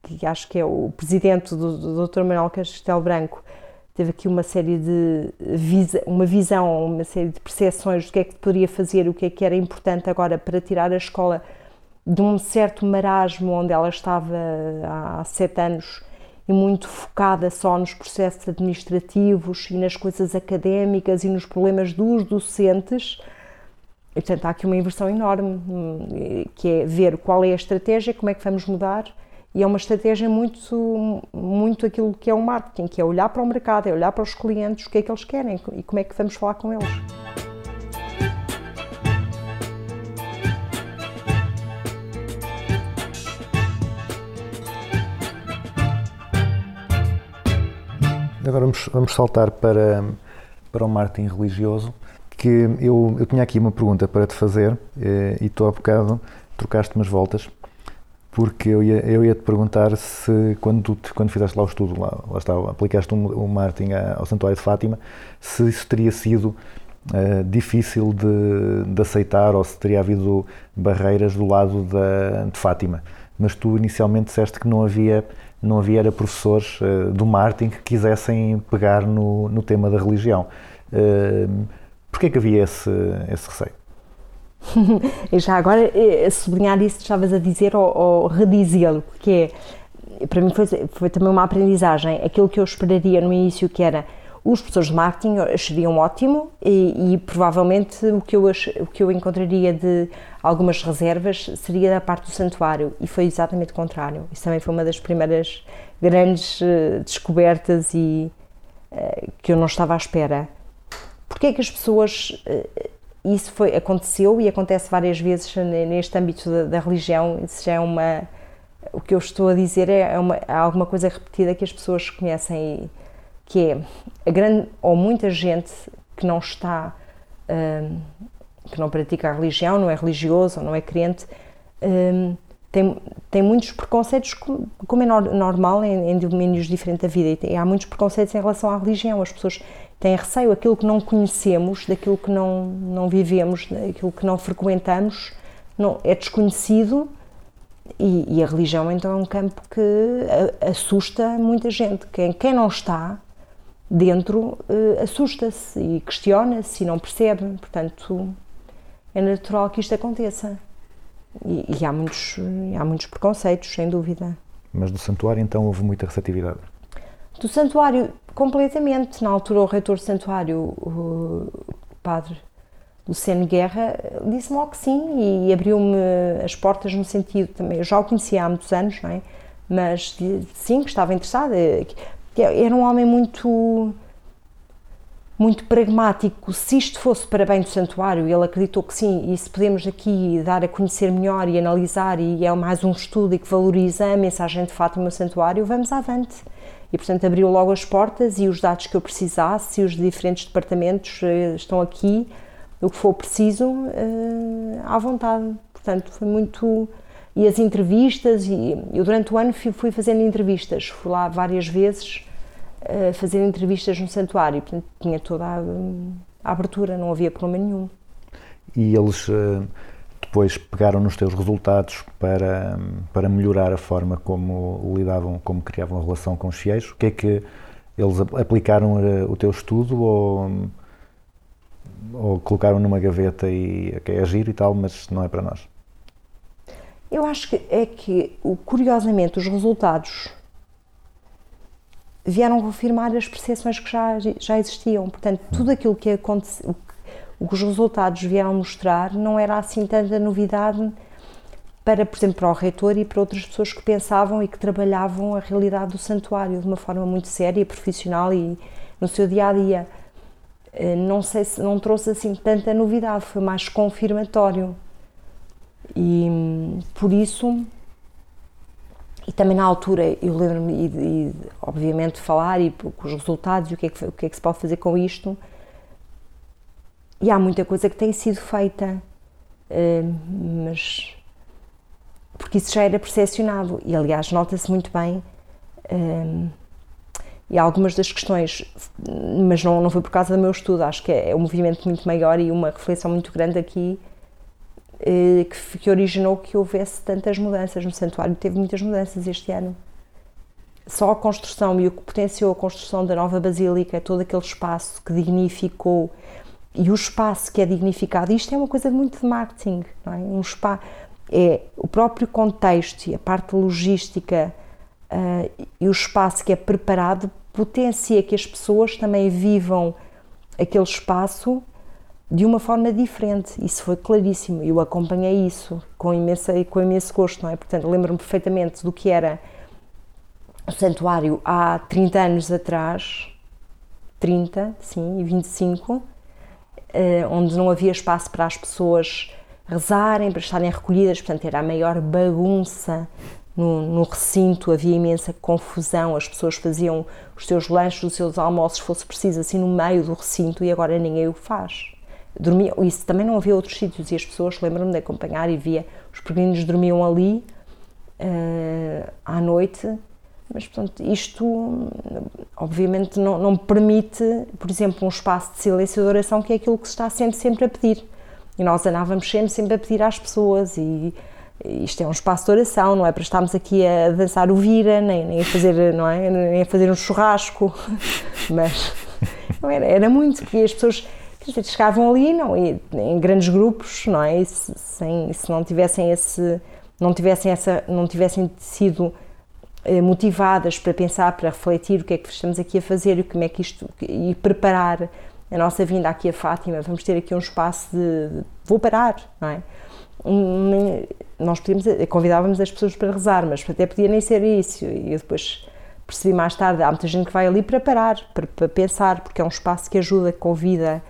Que acho que é o presidente do, do Dr. Manuel Castelo Branco teve aqui uma série de uma visão, uma série de percepções do que é que poderia fazer, o que é que era importante agora para tirar a escola de um certo marasmo onde ela estava há sete anos e muito focada só nos processos administrativos e nas coisas académicas e nos problemas dos docentes. E, portanto, há aqui uma inversão enorme, hum, que é ver qual é a estratégia, como é que vamos mudar, e é uma estratégia muito, muito aquilo que é o marketing, que é olhar para o mercado, é olhar para os clientes, o que é que eles querem e como é que vamos falar com eles. Agora vamos, vamos saltar para, para o marketing religioso, que eu, eu tinha aqui uma pergunta para te fazer eh, e tu bocado trocaste umas voltas, porque eu ia, eu ia te perguntar se quando, tu, quando fizeste lá o estudo, lá, lá está, aplicaste o um, a- ao Santuário de Fátima, se isso teria sido eh, difícil de, de aceitar ou se teria havido barreiras do lado da, de Fátima. Mas tu inicialmente disseste que não havia, não havia era professores eh, do marketing que quisessem pegar no, no tema da religião. Uh, Porquê que havia esse, esse receio? Já agora, eh, sublinhar isso que estavas a dizer ou, ou redizê-lo, que é, para mim foi, foi também uma aprendizagem, aquilo que eu esperaria no início que era os professores de marketing achariam ótimo e, e provavelmente o que, eu ach, o que eu encontraria de algumas reservas seria da parte do santuário e foi exatamente o contrário. Isso também foi uma das primeiras grandes eh, descobertas e eh, que eu não estava à espera. Porquê é que as pessoas eh, isso foi, aconteceu e acontece várias vezes neste âmbito da, da religião. Isso já é uma. O que eu estou a dizer é, é uma, há alguma coisa repetida que as pessoas conhecem, que é a grande ou muita gente que não está. hum, que não pratica a religião, não é religioso ou não é crente, hum, tem, tem muitos preconceitos, como, é nor- normal em, em domínios diferentes da vida, e tem- há muitos preconceitos em relação à religião. As pessoas têm receio, aquilo que não conhecemos, daquilo que não, não vivemos, daquilo que não frequentamos, não, é desconhecido E, e a religião então é um campo que assusta muita gente. Quem, quem não está dentro eh, assusta-se e questiona-se e não percebe. Portanto, é natural que isto aconteça. E, e há, muitos, há muitos preconceitos, sem dúvida. Mas no santuário então houve muita receptividade. Do santuário, completamente. Na altura, o reitor do santuário, o padre Luciano Guerra, disse-me logo que sim e abriu-me as portas no sentido também. Eu já o conhecia há muitos anos, não é? Mas sim, que estava interessada. Que Era um homem muito. Muito pragmático. Se isto fosse para bem do santuário, ele acreditou que sim, e se podemos aqui dar a conhecer melhor e analisar, e é mais um estudo e que valoriza a mensagem de Fátima no santuário, vamos avante. E, portanto, abriu logo as portas e os dados que eu precisasse e os diferentes departamentos eh, estão aqui, o que for preciso, eh, à vontade. Portanto, foi muito. E as entrevistas, e eu durante o ano fui fazendo entrevistas, fui lá várias vezes fazer entrevistas no santuário, portanto, tinha toda a, a abertura, não havia problema nenhum. E eles eh, depois pegaram nos teus resultados para, para melhorar a forma como lidavam, como criavam a relação com os fiéis. O que é que eles ap- aplicaram eh, o teu estudo ou, ou colocaram numa gaveta e ok, é giro e tal, mas não é para nós? Eu acho que é que, curiosamente, os resultados vieram confirmar as percepções que já, já existiam. Portanto, tudo aquilo que aconteceu, o que- os resultados vieram mostrar não era assim tanta novidade para, por exemplo, para o reitor e para outras pessoas que pensavam e que trabalhavam a realidade do santuário de uma forma muito séria, profissional e no seu dia a dia. Eh, Não sei se não trouxe assim tanta novidade, foi mais confirmatório. E por isso, e também na altura eu lembro-me, e, obviamente, de falar e com os resultados e o que, é que, o que é que se pode fazer com isto. E há muita coisa que tem sido feita, eh, mas. porque isso já era percepcionado e, aliás, nota-se muito bem. eh, e algumas das questões, mas não, não foi por causa do meu estudo, acho que é, um movimento muito maior e uma reflexão muito grande aqui que, f- que originou que houvesse tantas mudanças no santuário. Teve muitas mudanças este ano. Só a construção e o que potenciou a construção da nova basílica, todo aquele espaço que dignificou e o espaço que é dignificado, isto é uma coisa muito de marketing, não é? Um spa, é o próprio contexto e a parte logística ah, e o espaço que é preparado potencia que as pessoas também vivam aquele espaço de uma forma diferente. Isso foi claríssimo. Eu acompanhei isso com, imensa, com imenso gosto, não é? Portanto, lembro-me perfeitamente do que era o santuário há 30 anos atrás, 30, sim, e 25, eh, onde não havia espaço para as pessoas rezarem, para estarem recolhidas, portanto era a maior bagunça no, no recinto, havia imensa confusão, as pessoas faziam os seus lanches, os seus almoços, se fosse preciso, assim no meio do recinto e agora ninguém o faz. Dormia, isso também não havia outros sítios e as pessoas, lembram-me de acompanhar e via, os peregrinos dormiam ali eh, à noite, mas portanto isto obviamente não, não permite, por exemplo, um espaço de silêncio e de oração que é aquilo que se está sempre, sempre a pedir. E nós andávamos sempre, sempre a pedir às pessoas e isto é um espaço de oração, não é para estarmos aqui a dançar o vira, nem, nem a fazer, não é, nem a fazer um churrasco, mas não era, era muito, porque as pessoas chegavam ali, não, e, em grandes grupos, não é, e se, sem, se não tivessem esse, não tivessem essa, não tivessem sido eh, motivadas para pensar, para refletir o que é que estamos aqui a fazer e como é que isto e preparar a nossa vinda aqui a Fátima, vamos ter aqui um espaço de, de vou parar, não é? Nós podíamos, convidávamos as pessoas para rezar, mas até podia nem ser isso. E eu depois percebi mais tarde, há muita gente que vai ali para parar, para, para pensar, porque é um espaço que ajuda, que convida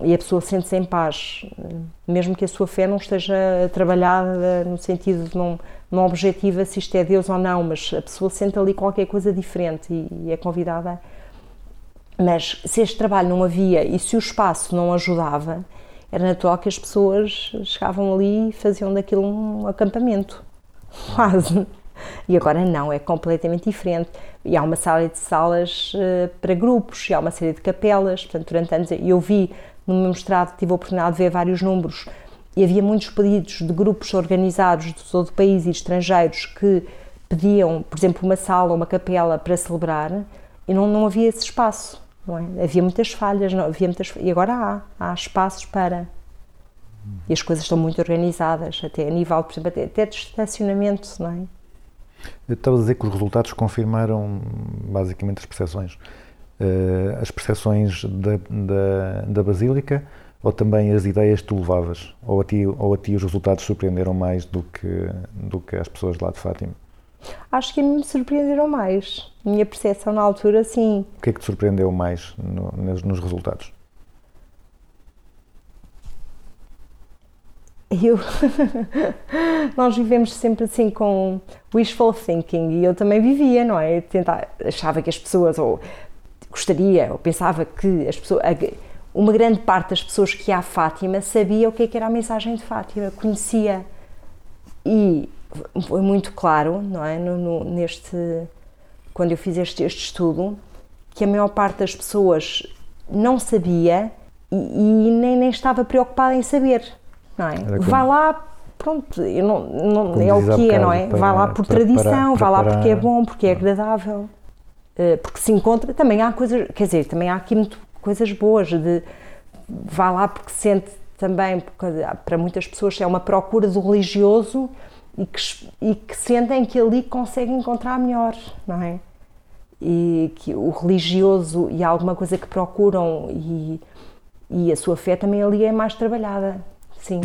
e a pessoa sente-se em paz, mesmo que a sua fé não esteja trabalhada no sentido de não, não objetiva se isto é Deus ou não, mas a pessoa sente ali qualquer coisa diferente e, e é convidada. Mas se este trabalho não havia e se o espaço não ajudava, era natural que as pessoas chegavam ali e faziam daquilo um acampamento, quase. E agora não, é completamente diferente. E há uma sala de salas uh, para grupos, e há uma série de capelas. Portanto, durante anos eu vi no meu mestrado, tive a oportunidade de ver vários números e havia muitos pedidos de grupos organizados de todo o país e estrangeiros que pediam, por exemplo, uma sala ou uma capela para celebrar e não, não havia esse espaço. É? Havia muitas falhas, não, havia muitas, e agora há, há espaços para. E as coisas estão muito organizadas, até a nível, por exemplo, até, até de estacionamento, não é? Estava a dizer que os resultados confirmaram basicamente as percepções. Eh, as percepções da, da, da Basílica ou também as ideias que tu levavas? Ou a ti, ou a ti os resultados surpreenderam mais do que, do que as pessoas lá de Fátima? Acho que me surpreenderam mais. Minha percepção na altura, sim. O que é que te surpreendeu mais no- nos, nos resultados? Eu... Nós vivemos sempre assim com wishful thinking e eu também vivia, não é? Tentar, achava que as pessoas, ou gostaria, ou pensava que as pessoas, a- uma grande parte das pessoas que ia à Fátima sabia o que, é que era a mensagem de Fátima, conhecia. E foi muito claro, não é? No, no- neste, quando eu fiz este, este estudo, que a maior parte das pessoas não sabia e, e nem, nem estava preocupada em saber, não é? Como- Vai lá, pronto, não, não, é o que é, não é? para- vai lá por tradição, para- vai lá porque é bom, porque é agradável, porque se encontra. Também há coisas, quer dizer, também há aqui muito, coisas boas de vai lá porque sente também, porque para muitas pessoas é uma procura do religioso e que, e que sentem que ali conseguem encontrar melhor, não é? E que o religioso e alguma coisa que procuram e, e a sua fé também ali é mais trabalhada, sim.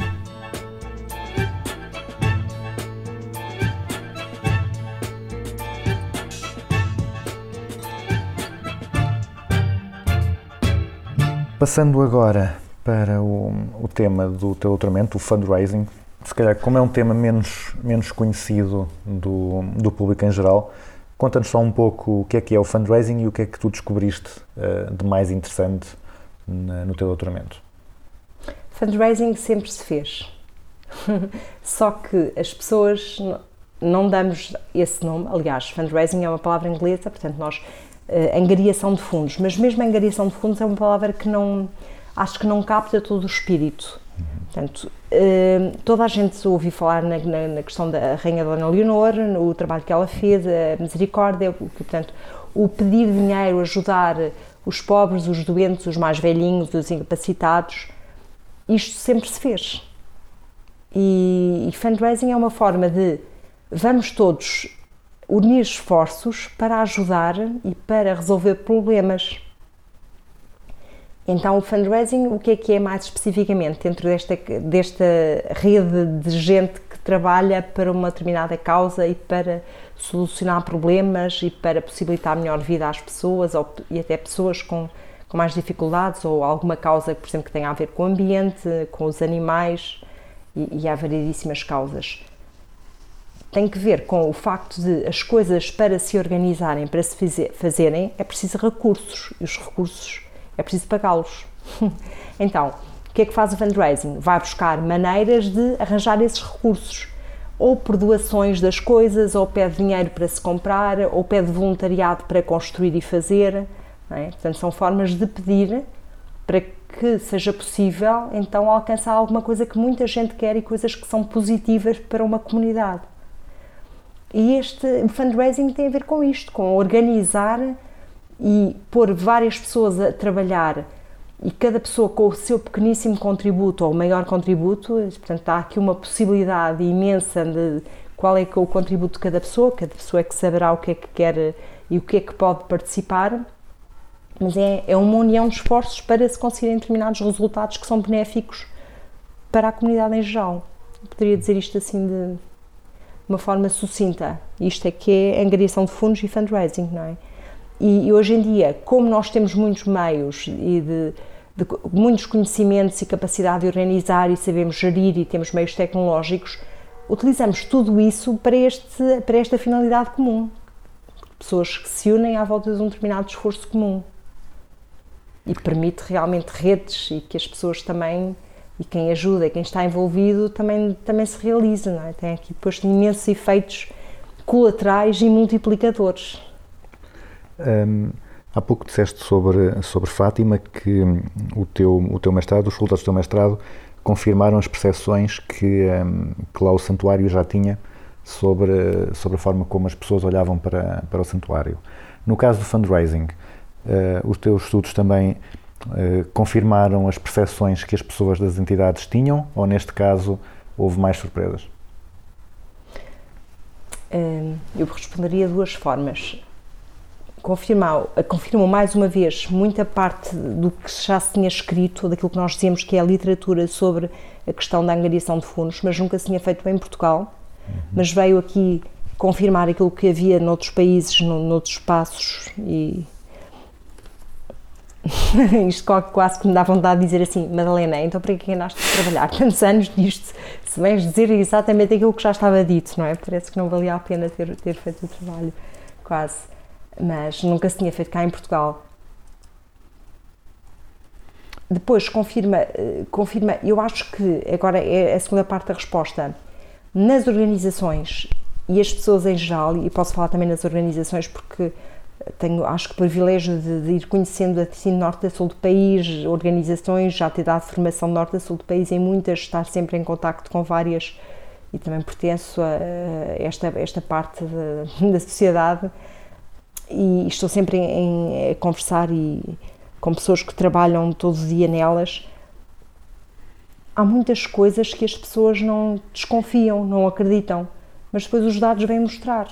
Passando agora para o, o tema do teu doutoramento, o fundraising, se calhar como é um tema menos, menos conhecido do, do público em geral, conta-nos só um pouco o que é que é o fundraising e o que é que tu descobriste eh, de mais interessante na- no teu doutoramento. Fundraising sempre se fez. Só que as pessoas não damos esse nome. Aliás, fundraising é uma palavra inglesa, portanto, nós. Eh, angariação de fundos, mas mesmo angariação de fundos é uma palavra que não. acho que não capta todo o espírito. Portanto, eh, toda a gente ouviu falar na, na- na questão da Rainha Dona Leonor, no trabalho que ela fez, a misericórdia, portanto, o pedir dinheiro, ajudar os pobres, os doentes, os mais velhinhos, os incapacitados, isto sempre se fez. E, e fundraising é uma forma de vamos todos unir esforços para ajudar e para resolver problemas. Então, o fundraising, o que é que é mais especificamente dentro desta, desta rede de gente que trabalha para uma determinada causa e para solucionar problemas e para possibilitar melhor vida às pessoas ou, e até pessoas com, com mais dificuldades ou alguma causa, por exemplo, que tenha a ver com o ambiente, com os animais e, e há variedíssimas causas tem que ver com o facto de as coisas para se organizarem, para se faze- fazerem, é preciso recursos e os recursos é preciso pagá-los. então, o que é que faz o fundraising? Vai buscar maneiras de arranjar esses recursos, ou por doações das coisas, ou pede dinheiro para se comprar, ou pede voluntariado para construir e fazer. é? Portanto, são formas de pedir para que seja possível então alcançar alguma coisa que muita gente quer e coisas que são positivas para uma comunidade. E este fundraising tem a ver com isto, com organizar e pôr várias pessoas a trabalhar e cada pessoa com o seu pequeníssimo contributo ou maior contributo, portanto há aqui uma possibilidade imensa de qual é que é o contributo de cada pessoa, cada pessoa é que saberá o que é que quer e o que é que pode participar, mas é, é uma união de esforços para se conseguirem determinados resultados que são benéficos para a comunidade em geral. Eu poderia dizer isto assim de uma forma sucinta. Isto é que é angariação de fundos e fundraising, não é? E, e hoje em dia, como nós temos muitos meios e de, de muitos conhecimentos e capacidade de organizar e sabemos gerir e temos meios tecnológicos, utilizamos tudo isso para, este, para esta finalidade comum. Pessoas que se unem à volta de um determinado esforço comum. E permite realmente redes e que as pessoas também, e quem ajuda, e quem está envolvido, também, também se realiza, é? Tem aqui depois imensos efeitos colaterais e multiplicadores. Hum, há pouco disseste sobre, sobre Fátima que hum, o teu, o teu mestrado, os resultados do teu mestrado, confirmaram as percepções que, hum, que lá o santuário já tinha sobre, sobre a forma como as pessoas olhavam para, para o santuário. No caso do fundraising, eh, os teus estudos também eh, confirmaram as percepções que as pessoas das entidades tinham ou, neste caso, houve mais surpresas? Hum, Eu responderia de duas formas. Confirmar, confirmam mais uma vez muita parte do que já se tinha escrito, daquilo que nós dizemos que é a literatura sobre a questão da angariação de fundos, mas nunca se tinha feito em Portugal. Mas veio aqui confirmar aquilo que havia noutros países, no- noutros espaços e. Isto quase que me dá vontade de dizer assim, Madalena, então para que andaste a trabalhar tantos anos nisto, se vais dizer exatamente aquilo que já estava dito, não é? Parece que não valia a pena ter, ter feito o trabalho, quase. Mas nunca se tinha feito cá em Portugal. Depois confirma, eh, confirma, eu acho que agora é a segunda parte da resposta. Nas organizações e as pessoas em geral, e posso falar também nas organizações porque tenho, acho que, privilégio de, de ir conhecendo assim de norte a sul do país, organizações, já ter dado formação de norte a sul do país em muitas, estar sempre em contacto com várias e também pertenço a, a esta, esta parte da- da sociedade e estou sempre em, em- a conversar e, com pessoas que trabalham todo o dia nelas. Há muitas coisas que as pessoas não desconfiam, não acreditam, mas depois os dados vêm mostrar.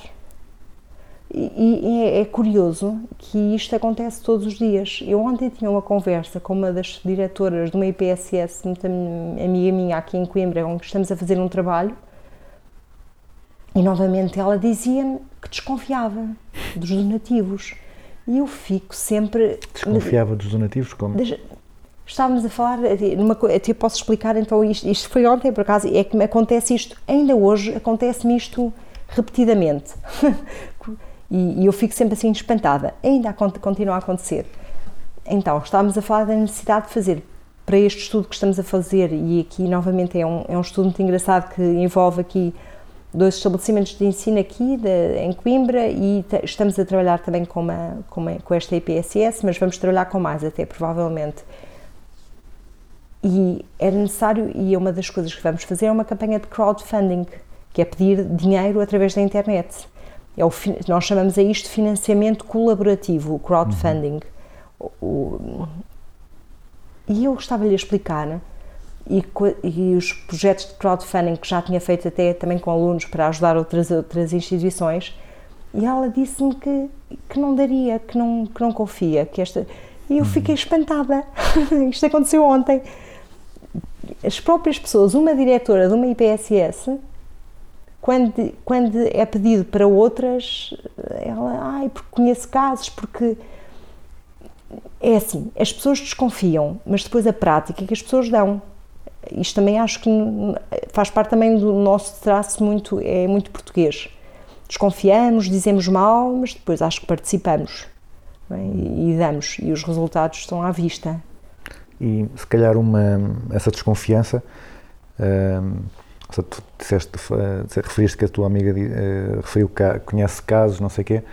E, e é, é curioso que isto acontece todos os dias. Eu ontem tinha uma conversa com uma das diretoras de uma IPSS, muito am- amiga minha aqui em Coimbra, onde estamos a fazer um trabalho, e novamente ela dizia-me que desconfiava dos donativos. E eu fico sempre. Desconfiava dos donativos? Como? Estávamos a falar, numa, até posso explicar então isto, isto foi ontem por acaso, é que me acontece isto, ainda hoje acontece-me isto repetidamente e, e eu fico sempre assim espantada, ainda continua a acontecer. Então, estávamos a falar da necessidade de fazer para este estudo que estamos a fazer e aqui novamente é um, é um estudo muito engraçado que envolve aqui dois estabelecimentos de ensino aqui de- em Coimbra e estamos a trabalhar também com, uma, com, uma- com esta IPSS, mas vamos trabalhar com mais até provavelmente. E era necessário, e é uma das coisas que vamos fazer, é uma campanha de crowdfunding, que é pedir dinheiro através da internet. É o, nós chamamos a isto financiamento colaborativo, o crowdfunding. O- o- e eu gostava-lhe de explicar, e, e os projetos de crowdfunding que já tinha feito até também com alunos para ajudar outras, outras instituições, e ela disse-me que, que não daria, que não, que não confia, que esta... E eu fiquei espantada. Isto aconteceu ontem. As próprias pessoas, uma diretora de uma IPSS, quando, quando é pedido para outras, ela, ai, porque conheço casos, porque é assim, as pessoas desconfiam, mas depois a prática que as pessoas dão. Isto também acho que faz parte também do nosso traço muito, é muito português. Desconfiamos, dizemos mal, mas depois acho que participamos é? e, e damos, e os resultados estão à vista. E se calhar uma, essa desconfiança, hum, seja, tu disseste, eh, referiste que a tua amiga eh, referiu que conhece casos, não sei o quê,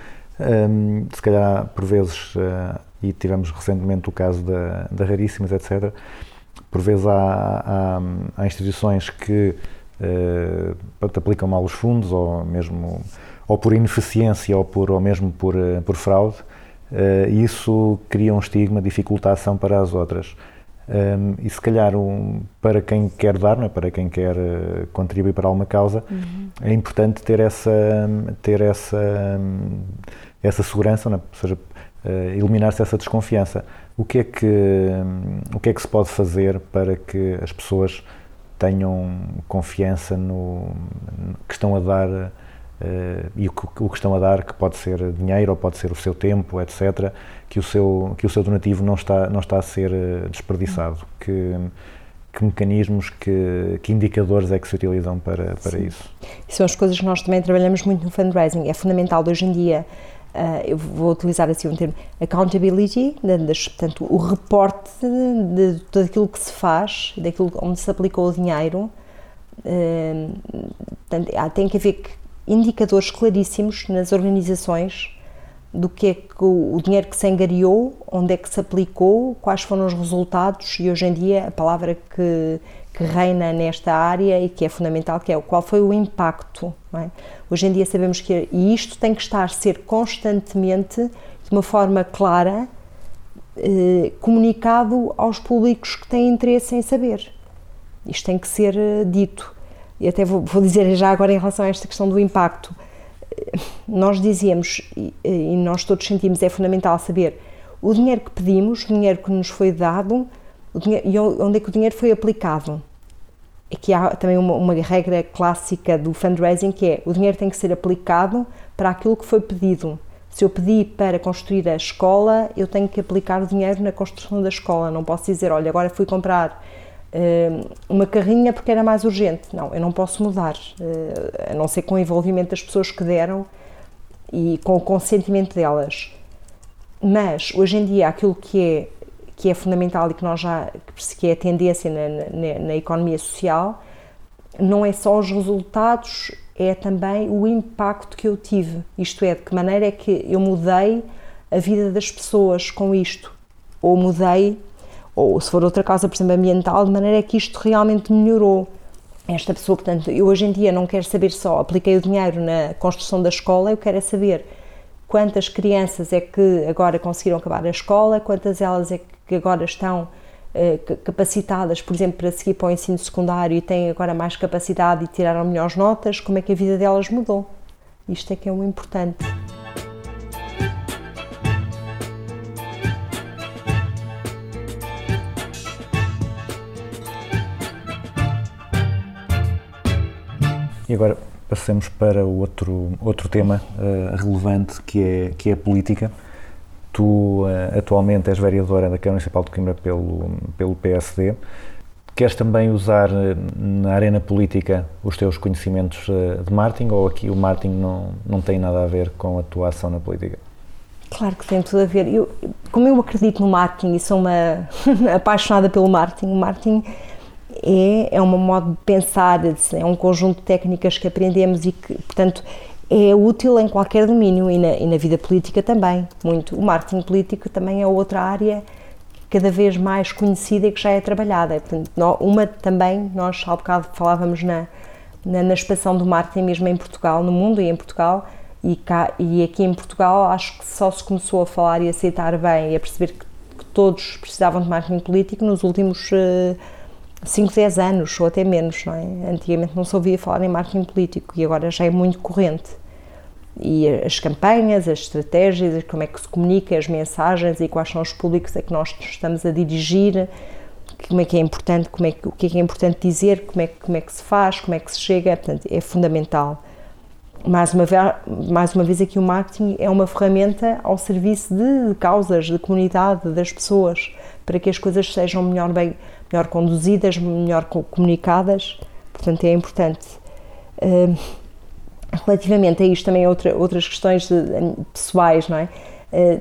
hum, se calhar por vezes, eh, e tivemos recentemente o caso da, da Raríssimas, etc., por vezes há, há, há instituições que pronto, aplicam mal os fundos, ou mesmo ou por ineficiência, ou, por, ou mesmo por, por fraude, e isso cria um estigma, dificulta a ação para as outras. Um, e se calhar um, para quem quer dar, não é? para quem quer eh, contribuir para alguma causa, é importante ter essa, ter essa, hum, essa segurança, não é? ou seja, eh, eliminar-se essa desconfiança. O que, é que, o que é que se pode fazer para que as pessoas tenham confiança no que estão a dar eh, e o que, o que estão a dar, que pode ser dinheiro ou pode ser o seu tempo, etc., que o seu, que o seu donativo não está, não está a ser eh, desperdiçado. Que, que mecanismos, que, que indicadores é que se utilizam para, para isso? São as coisas que nós também trabalhamos muito no fundraising. É fundamental hoje em dia, ah, eu vou utilizar assim um termo, accountability, da- das- portanto, o reporte de, de tudo aquilo que se faz, daquilo onde se aplicou o dinheiro. Ah, portanto, tem que haver indicadores claríssimos nas organizações do que é que o, dinheiro que se angariou, onde é que se aplicou, quais foram os resultados e hoje em dia a palavra que, que reina nesta área e que é fundamental, que é o qual foi o impacto. é? Hoje em dia sabemos que e isto tem que estar a ser constantemente, de uma forma clara, eh, comunicado aos públicos que têm interesse em saber. Isto tem que ser eh, dito. E até vou, vou dizer já agora em relação a esta questão do impacto. Nós dizíamos, e, nós todos sentimos, é fundamental saber o dinheiro que pedimos, o dinheiro que nos foi dado, dinheiro, e onde é que o dinheiro foi aplicado. Aqui há também uma, uma regra clássica do fundraising que é o dinheiro tem que ser aplicado para aquilo que foi pedido. Se eu pedi para construir a escola, eu tenho que aplicar o dinheiro na construção da escola. Não posso dizer, olha, agora fui comprar uma carrinha porque era mais urgente. Não, eu não posso mudar, eh, a não ser com o envolvimento das pessoas que deram e com o consentimento delas. Mas hoje em dia aquilo que é que é fundamental e que nós já que é a tendência na, na, na economia social não é só os resultados, é também o impacto que eu tive. Isto é, de que maneira é que eu mudei a vida das pessoas com isto, ou mudei, ou se for outra causa, por exemplo, ambiental, de maneira que isto realmente melhorou. Esta pessoa, portanto, eu hoje em dia não quero saber só apliquei o dinheiro na construção da escola, eu quero é saber quantas crianças é que agora conseguiram acabar a escola, quantas elas é que agora estão eh, capacitadas, por exemplo, para seguir para o ensino secundário e têm agora mais capacidade e tiraram melhores notas, como é que a vida delas mudou. Isto é que é o importante. E agora passemos para outro, outro tema eh, relevante que é, que é a política. Tu eh, atualmente és vereadora da Câmara Municipal de Coimbra pelo, pelo PSD. Queres também usar eh, na arena política os teus conhecimentos de marketing ou aqui o marketing não, não tem nada a ver com a tua ação na política? Claro que tem tudo a ver. Eu, como eu acredito no marketing e sou uma apaixonada pelo marketing, o marketing é, é uma modo de pensar, é um conjunto de técnicas que aprendemos e que, portanto, é útil em qualquer domínio e na, e na vida política também, muito. O marketing político também é outra área cada vez mais conhecida e que já é trabalhada. Portanto, uma também, nós há bocado falávamos na, na, na expansão do marketing mesmo em Portugal, no mundo e em Portugal, e, cá, e aqui em Portugal acho que só se começou a falar e aceitar bem e a perceber que, que todos precisavam de marketing político nos últimos eh, 5, 10 anos ou até menos, não é? Antigamente não se ouvia falar em marketing político e agora já é muito corrente. E as campanhas, as estratégias, como é que se comunica, as mensagens e quais são os públicos a que nós estamos a dirigir, como é que é importante, como é que, o que é que é importante dizer, como é, como é que se faz, como é que se chega, portanto, é fundamental. Mais uma, vez, mais uma vez aqui o marketing é uma ferramenta ao serviço de causas, de comunidade, das pessoas, para que as coisas sejam melhor, bem, melhor conduzidas, melhor co- comunicadas, portanto é importante. Hum, relativamente a isto também outra, outras questões de- pessoais, não é? Eh,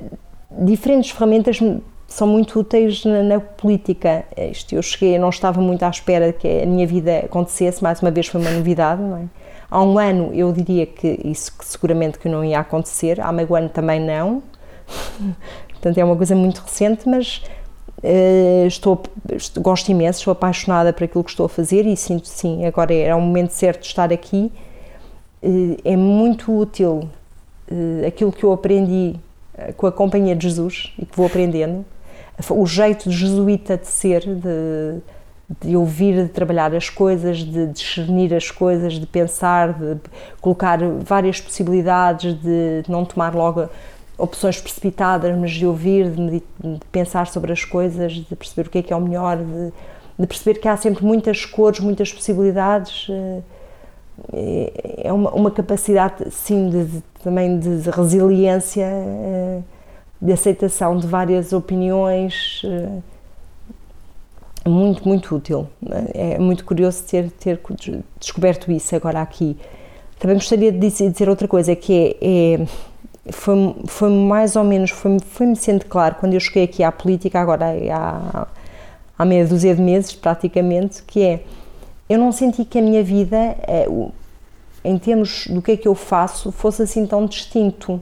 diferentes ferramentas são muito úteis na, na política. Isto, eu cheguei, não estava muito à espera que a minha vida acontecesse, mais uma vez foi uma novidade, não é? Há um ano eu diria que isso que seguramente que não ia acontecer, há meio ano também não, portanto é uma coisa muito recente, mas estou, estou- gosto imenso, estou apaixonada por aquilo que estou a fazer e sinto sim, agora era o momento certo de estar aqui. Eh, é muito útil eh, aquilo que eu aprendi eh, com a Companhia de Jesus e que vou aprendendo, o jeito jesuíta de ser, de, de ouvir, de trabalhar as coisas, de discernir as coisas, de pensar, de colocar várias possibilidades, de não tomar logo opções precipitadas, mas de ouvir, de, de pensar sobre as coisas, de perceber o que é que é o melhor, de, de perceber que há sempre muitas cores, muitas possibilidades. eh, é- uma, uma capacidade, sim, de, também de, resiliência, eh, de aceitação de várias opiniões, eh, muito, muito útil. É muito curioso ter, ter descoberto isso agora aqui. Também gostaria de dizer outra coisa, que é, é foi, foi mais ou menos, foi- foi-me sendo claro quando eu cheguei aqui à política, agora há, há meia dúzia de meses praticamente, que é, eu não senti que a minha vida, o- em termos do que é que eu faço, fosse assim tão distinto.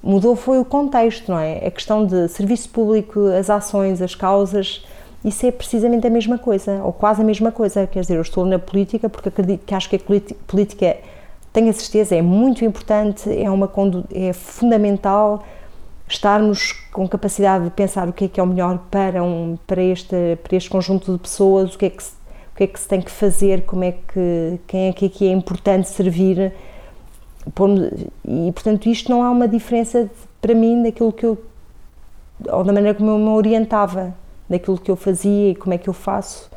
Mudou foi o contexto, não é? A questão de serviço público, as ações, as causas, isso é precisamente a mesma coisa, ou quase a mesma coisa. Quer dizer, eu estou na política porque acredito que acho que a política, tenho a certeza, é muito importante, é, uma, é fundamental estarmos com capacidade de pensar o que é que é o melhor para, um, para, este, para este conjunto de pessoas, o que, é que se, o que é que se tem que fazer, como é que, quem é que aqui é importante servir. E, portanto, isto não há uma diferença para mim daquilo que eu ou da maneira como eu me orientava, daquilo que eu fazia e como é que eu faço.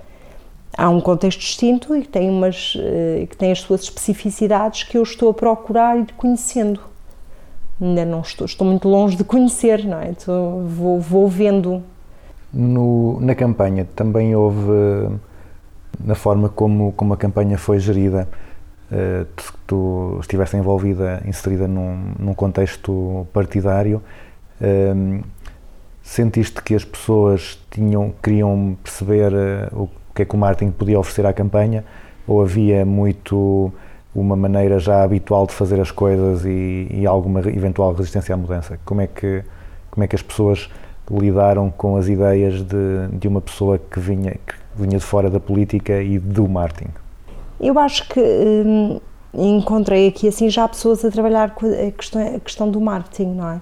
Há um contexto distinto e que tem, umas, eh, que tem as suas especificidades que eu estou a procurar e conhecendo. Ainda não estou, estou muito longe de conhecer, não é? Estou- vou, vou vendo. No- na campanha também houve, na forma como, como a campanha foi gerida, eh, tu, tu estiveste envolvida, inserida num, num contexto partidário, eh, sentiste que as pessoas tinham, queriam perceber o que é que o marketing podia oferecer à campanha ou havia muito uma maneira já habitual de fazer as coisas e, e alguma eventual resistência à mudança? Como é que, como é que as pessoas lidaram com as ideias de, de uma pessoa que vinha, que vinha de fora da política e do marketing? Eu acho que hum, encontrei aqui assim já pessoas a trabalhar com a questão, a questão do marketing, não é?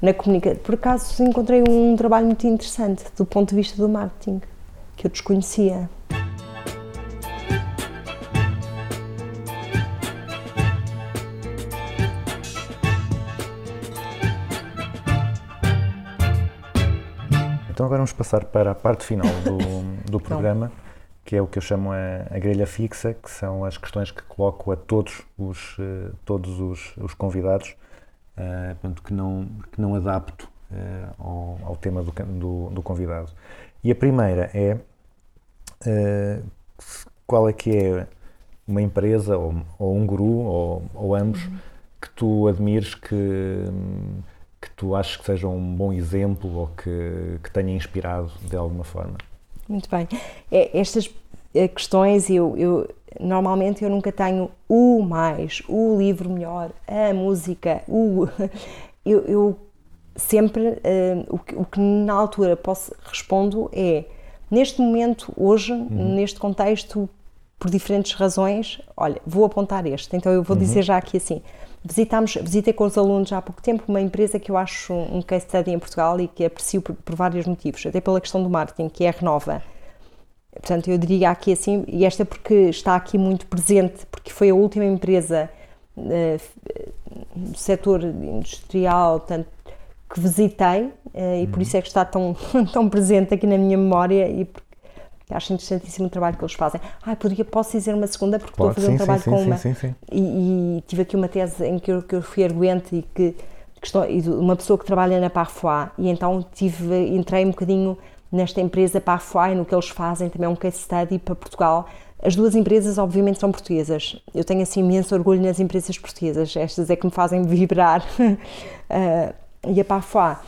Na comunicação. Por acaso encontrei um trabalho muito interessante do ponto de vista do marketing, que eu desconhecia. Então agora vamos passar para a parte final do, do programa, que é o que eu chamo a, a grelha fixa, que são as questões que coloco a todos os, eh, todos os, os convidados, portanto, que, não, que não adapto eh, ao, ao tema do, do, do convidado. E a primeira é eh, qual é que é uma empresa ou, ou um guru ou, ou ambos que tu admires que, que tu achas que seja um bom exemplo ou que, que tenha inspirado de alguma forma? Muito bem. É, estas eh, questões, eu, eu normalmente eu nunca tenho o mais, o livro melhor, a música, o. Eu, eu sempre eh, o, que, o que na altura posso respondo é neste momento, hoje, neste contexto, por diferentes razões, olha, vou apontar este. Então eu vou dizer já aqui assim. Visitámos, visitei com os alunos há pouco tempo uma empresa que eu acho um case study em Portugal e que aprecio por, por vários motivos, até pela questão do marketing, que é a Renova. Portanto, eu diria aqui assim, e esta porque está aqui muito presente, porque foi a última empresa eh, f- do setor industrial tanto, que visitei eh, e por isso é que está tão, tão presente aqui na minha memória e porque acho interessantíssimo o trabalho que eles fazem. Ah, poderia, posso dizer uma segunda porque estou a fazer um trabalho com uma. sim, sim. E, e tive aqui uma tese em que eu, que eu fui arguente e que, que estou, e uma pessoa que trabalha na Parfois e então tive, entrei um bocadinho nesta empresa Parfois e no que eles fazem, também é um case study para Portugal. As duas empresas, obviamente, são portuguesas. Eu tenho assim imenso orgulho nas empresas portuguesas. Estas é que me fazem vibrar. E a Parfois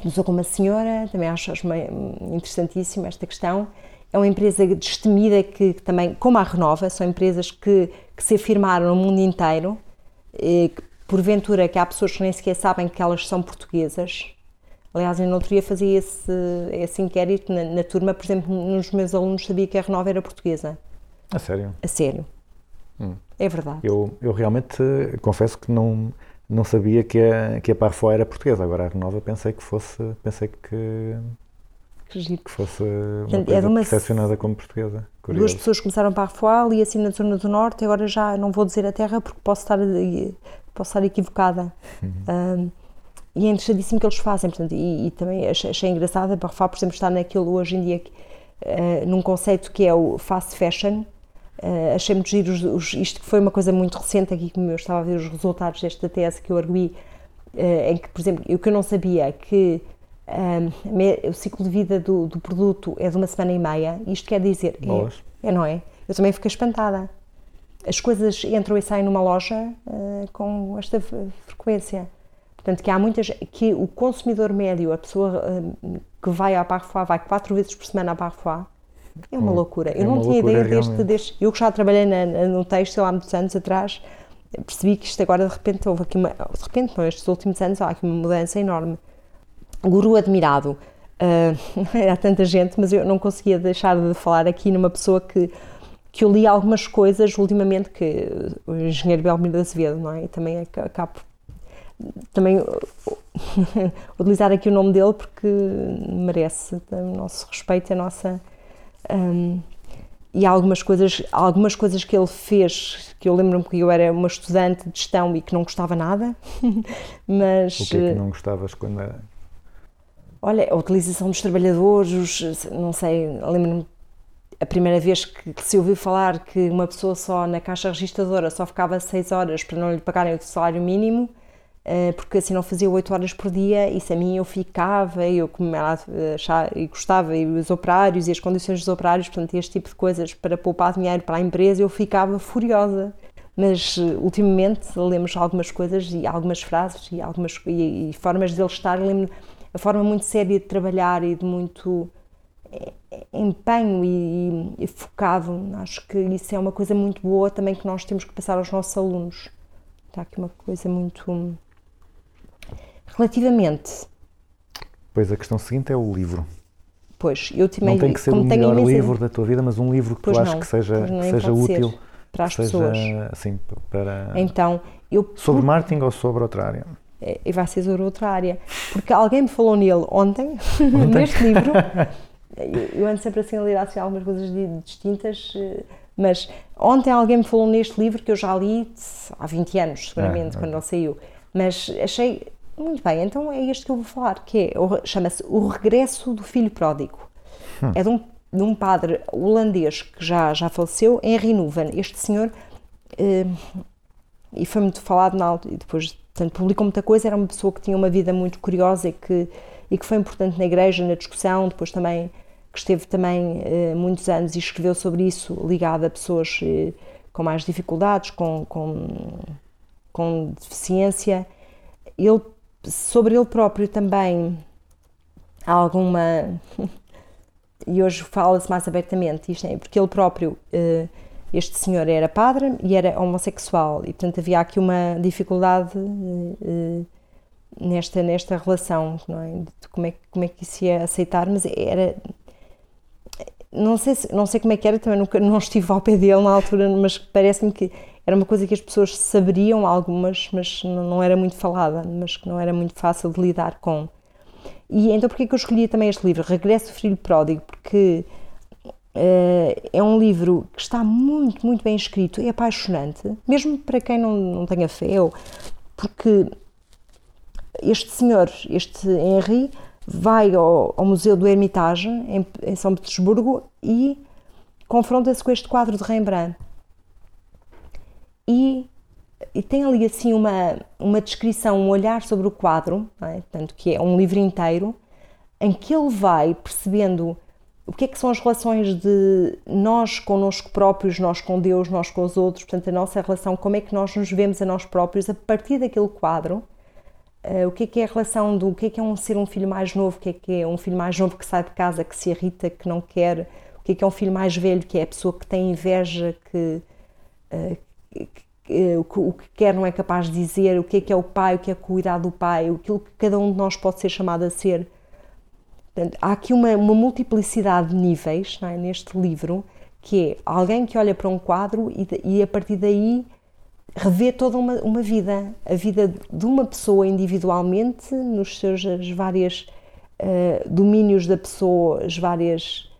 começou com uma senhora, também acho, acho esta questão. É uma empresa destemida que, que também, como a Renova, são empresas que, que se afirmaram no mundo inteiro, e que porventura que há pessoas que nem sequer sabem que elas são portuguesas. Aliás, eu no outro dia fazia esse, esse inquérito na, na turma, por exemplo, nos meus alunos sabia que a Renova era portuguesa. A sério? A sério. É verdade. Eu, eu realmente eh, confesso que não, não sabia que a, que a Parfois era portuguesa. Agora a Renova pensei que fosse, pensei que, Que que fosse uma Portanto, é coisa uma- percepcionada como portuguesa. Duas Curioso. pessoas começaram para a e assim na zona do Norte, agora já não vou dizer a terra porque posso estar, posso estar equivocada. Um, e é interessantíssimo o que eles fazem, portanto, e, e também achei, achei engraçado a Parfois, por exemplo, estar naquilo hoje em dia, que, eh, num conceito que é o fast fashion. Eh, achei muito giro, os, os- isto que foi uma coisa muito recente aqui, como eu estava a ver os resultados desta tese que eu arguí, eh, em que, por exemplo, o que eu não sabia é que um, me- o ciclo de vida do, do produto é de uma semana e meia, isto quer dizer, é, é, não é? Eu também fiquei espantada. As coisas entram e saem numa loja eh, com esta frequência. Portanto, que há muitas. que o consumidor médio, a pessoa eh, que vai à Parfois, vai quatro vezes por semana à Parfois, é uma Hum, loucura. é Eu não uma tinha loucura, ideia deste, deste. Eu que já trabalhei na, no texto há muitos anos atrás, percebi que isto agora de repente houve aqui uma. De repente, não, estes últimos anos há aqui uma mudança enorme. Guru admirado. ah, há tanta gente, mas eu não conseguia deixar de falar aqui numa pessoa que, que eu li algumas coisas ultimamente, que o engenheiro Belmiro da Azevedo, não é? E também aca- acabo também utilizar aqui o nome dele porque merece o nosso respeito, a nossa hum, e algumas coisas, algumas coisas que ele fez que eu lembro-me que eu era uma estudante de gestão e que não gostava nada, mas O que é eh, que não gostavas quando era? Olha, a utilização dos trabalhadores, os- não sei, lembro-me a primeira vez que, que se ouviu falar que uma pessoa só na caixa registradora só ficava seis horas para não lhe pagarem o salário mínimo, eh, porque assim não fazia oito horas por dia, isso a mim eu ficava, eu como ela eh, achava- e gostava, e os operários e as condições dos operários, portanto, este tipo de coisas para poupar dinheiro para a empresa, eu ficava furiosa. Mas eh, ultimamente lemos algumas coisas e algumas frases e algumas e, e formas dele estar, lembro a forma muito séria de trabalhar e de muito eh, empenho e, e focado. Acho que isso é uma coisa muito boa também que nós temos que passar aos nossos alunos. Está aqui uma coisa muito. Relativamente, Pois a questão seguinte é o livro. pois, eu também. não tem que ser o melhor livro da tua vida, mas um livro que Pois tu achas que seja, que seja útil para as seja, pessoas. assim, para... Então, eu. Sobre marketing ou sobre outra área? É, e vai ser sobre outra área. Porque alguém me falou nele ontem, neste livro. Eu, ando sempre assim a ler assim, algumas coisas di- distintas, eh, mas ontem alguém me falou neste livro que eu já li há 20 anos, seguramente, Ah, quando ele saiu. Mas achei muito bem, então é este que eu vou falar, que é, chama-se O Regresso do Filho Pródigo. É de um, de um padre holandês que já, já faleceu, Henry Nuven. Este senhor eh, e foi muito falado na altura, e depois portanto, publicou muita coisa, era uma pessoa que tinha uma vida muito curiosa e que, e que foi importante na igreja, na discussão, depois também que esteve também eh, muitos anos e escreveu sobre isso, ligado a pessoas eh, com mais dificuldades, com, com, com deficiência. Ele, sobre ele próprio também há alguma e hoje fala-se mais abertamente isto é porque ele próprio eh, este senhor era padre e era homossexual e portanto havia aqui uma dificuldade eh, nesta nesta relação não é? de como é como é que isso ia aceitar mas era não sei se- não sei como é que era também nunca não estive ao pé dele na altura mas parece-me que era uma coisa que as pessoas saberiam algumas mas não, era muito falada mas que não era muito fácil de lidar com e então porquê que eu escolhi também este livro, Regresso Filho Pródigo? Porque eh, é um livro que está muito, muito bem escrito, é apaixonante, mesmo para quem não, não tenha fé, ou- porque este senhor, este Henri, vai ao, ao Museu do Hermitage, em, em São Petersburgo, e confronta-se com este quadro de Rembrandt. E e tem ali assim uma, uma descrição, um olhar sobre o quadro, é? Portanto, que é um livro inteiro, em que ele vai percebendo o que é que são as relações de nós connosco próprios, nós com Deus, nós com os outros, portanto, a nossa relação, como é que nós nos vemos a nós próprios a partir daquele quadro, eh, o que é que é a relação do o que é que é um ser um filho mais novo, o que é que é um filho mais novo que sai de casa, que se irrita, que não quer, o que é que é um filho mais velho, que é a pessoa que tem inveja, que, eh, que- o que- o que quer não é capaz de dizer, o que é que é o pai, o que é cuidar do pai, aquilo que cada um de nós pode ser chamado a ser. Portanto, há aqui uma, uma multiplicidade de níveis é, neste livro, que é alguém que olha para um quadro e, e a partir daí revê toda uma, uma vida, a vida de uma pessoa individualmente, nos seus as várias eh, domínios da pessoa, as várias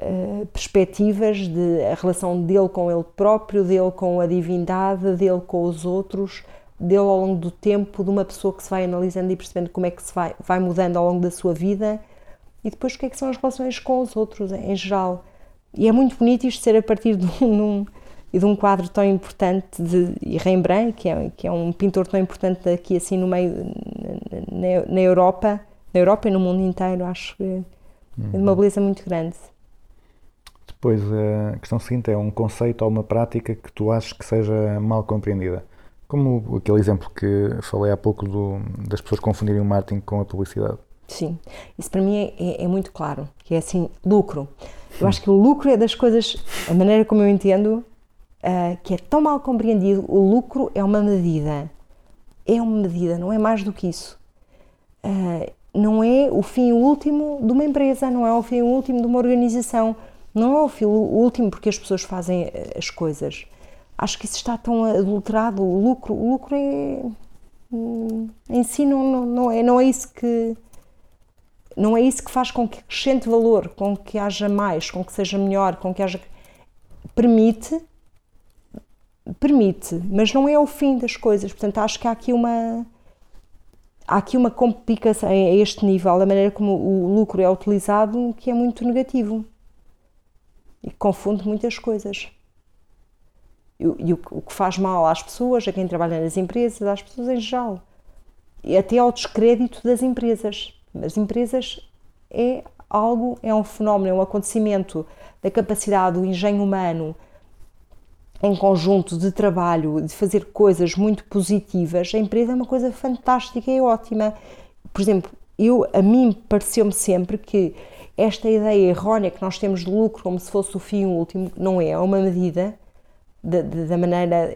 eh, perspectivas de a relação dele com ele próprio, dele com a divindade, dele com os outros, dele ao longo do tempo, de uma pessoa que se vai analisando e percebendo como é que se vai, vai mudando ao longo da sua vida e depois o que é que são as relações com os outros em geral. E é muito bonito isto ser a partir de um, e de um quadro tão importante de e Rembrandt, que é, que é um pintor tão importante aqui assim no meio na, na Europa, na Europa e no mundo inteiro, acho que é de uma beleza muito grande. Depois, a questão seguinte é um conceito ou uma prática que tu achas que seja mal compreendida. Como aquele exemplo que falei há pouco do- das pessoas confundirem o marketing com a publicidade. Sim, isso para mim é, é- é muito claro, que é assim, lucro. Eu acho que o lucro é das coisas, a maneira como eu entendo, ah, que é tão mal compreendido, o lucro é uma medida. É uma medida, não é mais do que isso. Ah, não é o fim último de uma empresa, não é o fim último de uma organização, não é o fim último porque as pessoas fazem eh, as coisas. Acho que isso está tão adulterado. O lucro, o lucro é hum, em si não, não, é não é isso que não é isso que faz com que acrescente valor, com que haja mais, com que seja melhor, com que haja permite permite, mas não é o fim das coisas. Portanto, acho que há aqui uma há aqui uma complicação a este nível, a maneira como o lucro é utilizado, que é muito negativo e confunde muitas coisas. E, e o, o que faz mal às pessoas, a quem trabalha nas empresas, às pessoas em geral, e até ao descrédito das empresas. As empresas é algo, é um fenómeno, é um acontecimento da capacidade do engenho humano em conjunto de trabalho, de fazer coisas muito positivas, a empresa é uma coisa fantástica e ótima. Por exemplo, eu, a mim pareceu-me sempre que esta ideia errónea que nós temos de lucro como se fosse o fim último, não é, é uma medida da, da maneira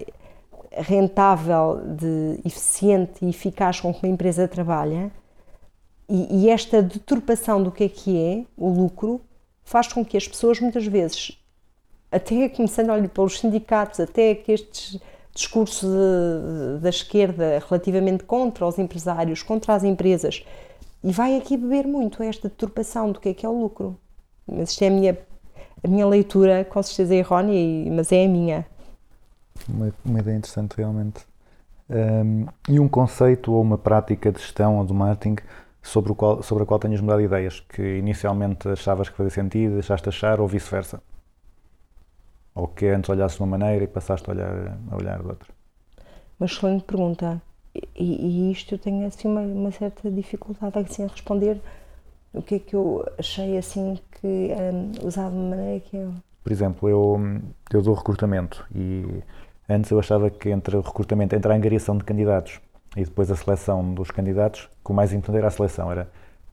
rentável, de eficiente e eficaz com que uma empresa trabalha. E, e esta deturpação do que é que é o lucro faz com que as pessoas muitas vezes até começando olha, pelos sindicatos, até que este discurso de, da esquerda relativamente contra os empresários, contra as empresas, e vai aqui beber muito esta deturpação do que é que é o lucro. Mas isto é a minha, a minha leitura, com certeza é errónea, mas é a minha. Uma, uma ideia interessante, realmente. Um, e um conceito ou uma prática de gestão ou de marketing sobre, o qual, sobre a qual tenhas mudado ideias, que inicialmente achavas que fazia sentido, deixaste de achar ou vice-versa? Ou que antes olhasses de uma maneira e passaste a olhar, a olhar de outra? Uma excelente pergunta. E, e isto eu tenho assim uma, uma, certa dificuldade assim, a responder o que é que eu achei assim que um, usava de maneira que eu... Por exemplo, eu, eu dou recrutamento e antes eu achava que entre o recrutamento, entre a angariação de candidatos e depois a seleção dos candidatos, que o mais importante era a seleção, era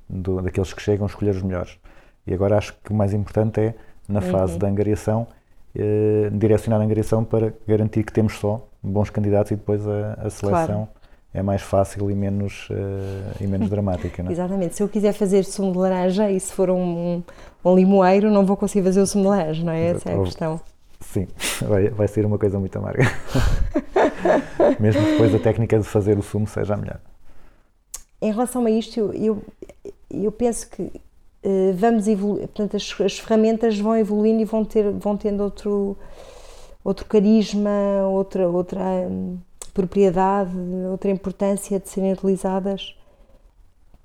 do, daqueles que chegam escolher os melhores. E agora acho que o mais importante é, na fase Uhum. da angariação, eh, direcionar a angariação para garantir que temos só bons candidatos e depois a, a seleção Claro. É mais fácil e menos, eh, e menos dramática. Não é? Exatamente. Se eu quiser fazer sumo de laranja e se for um, um limoeiro, não vou conseguir fazer o sumo de laranja, não é? Essa é a questão. Sim, vai, vai ser uma coisa muito amarga. Mesmo depois a técnica de fazer o sumo seja a melhor. Em relação a isto, eu, eu, eu penso que eh, vamos evoluir, portanto, as, as ferramentas vão evoluindo e vão, ter, vão tendo outro, outro carisma, outra, outra hum, propriedade, outra importância de serem utilizadas.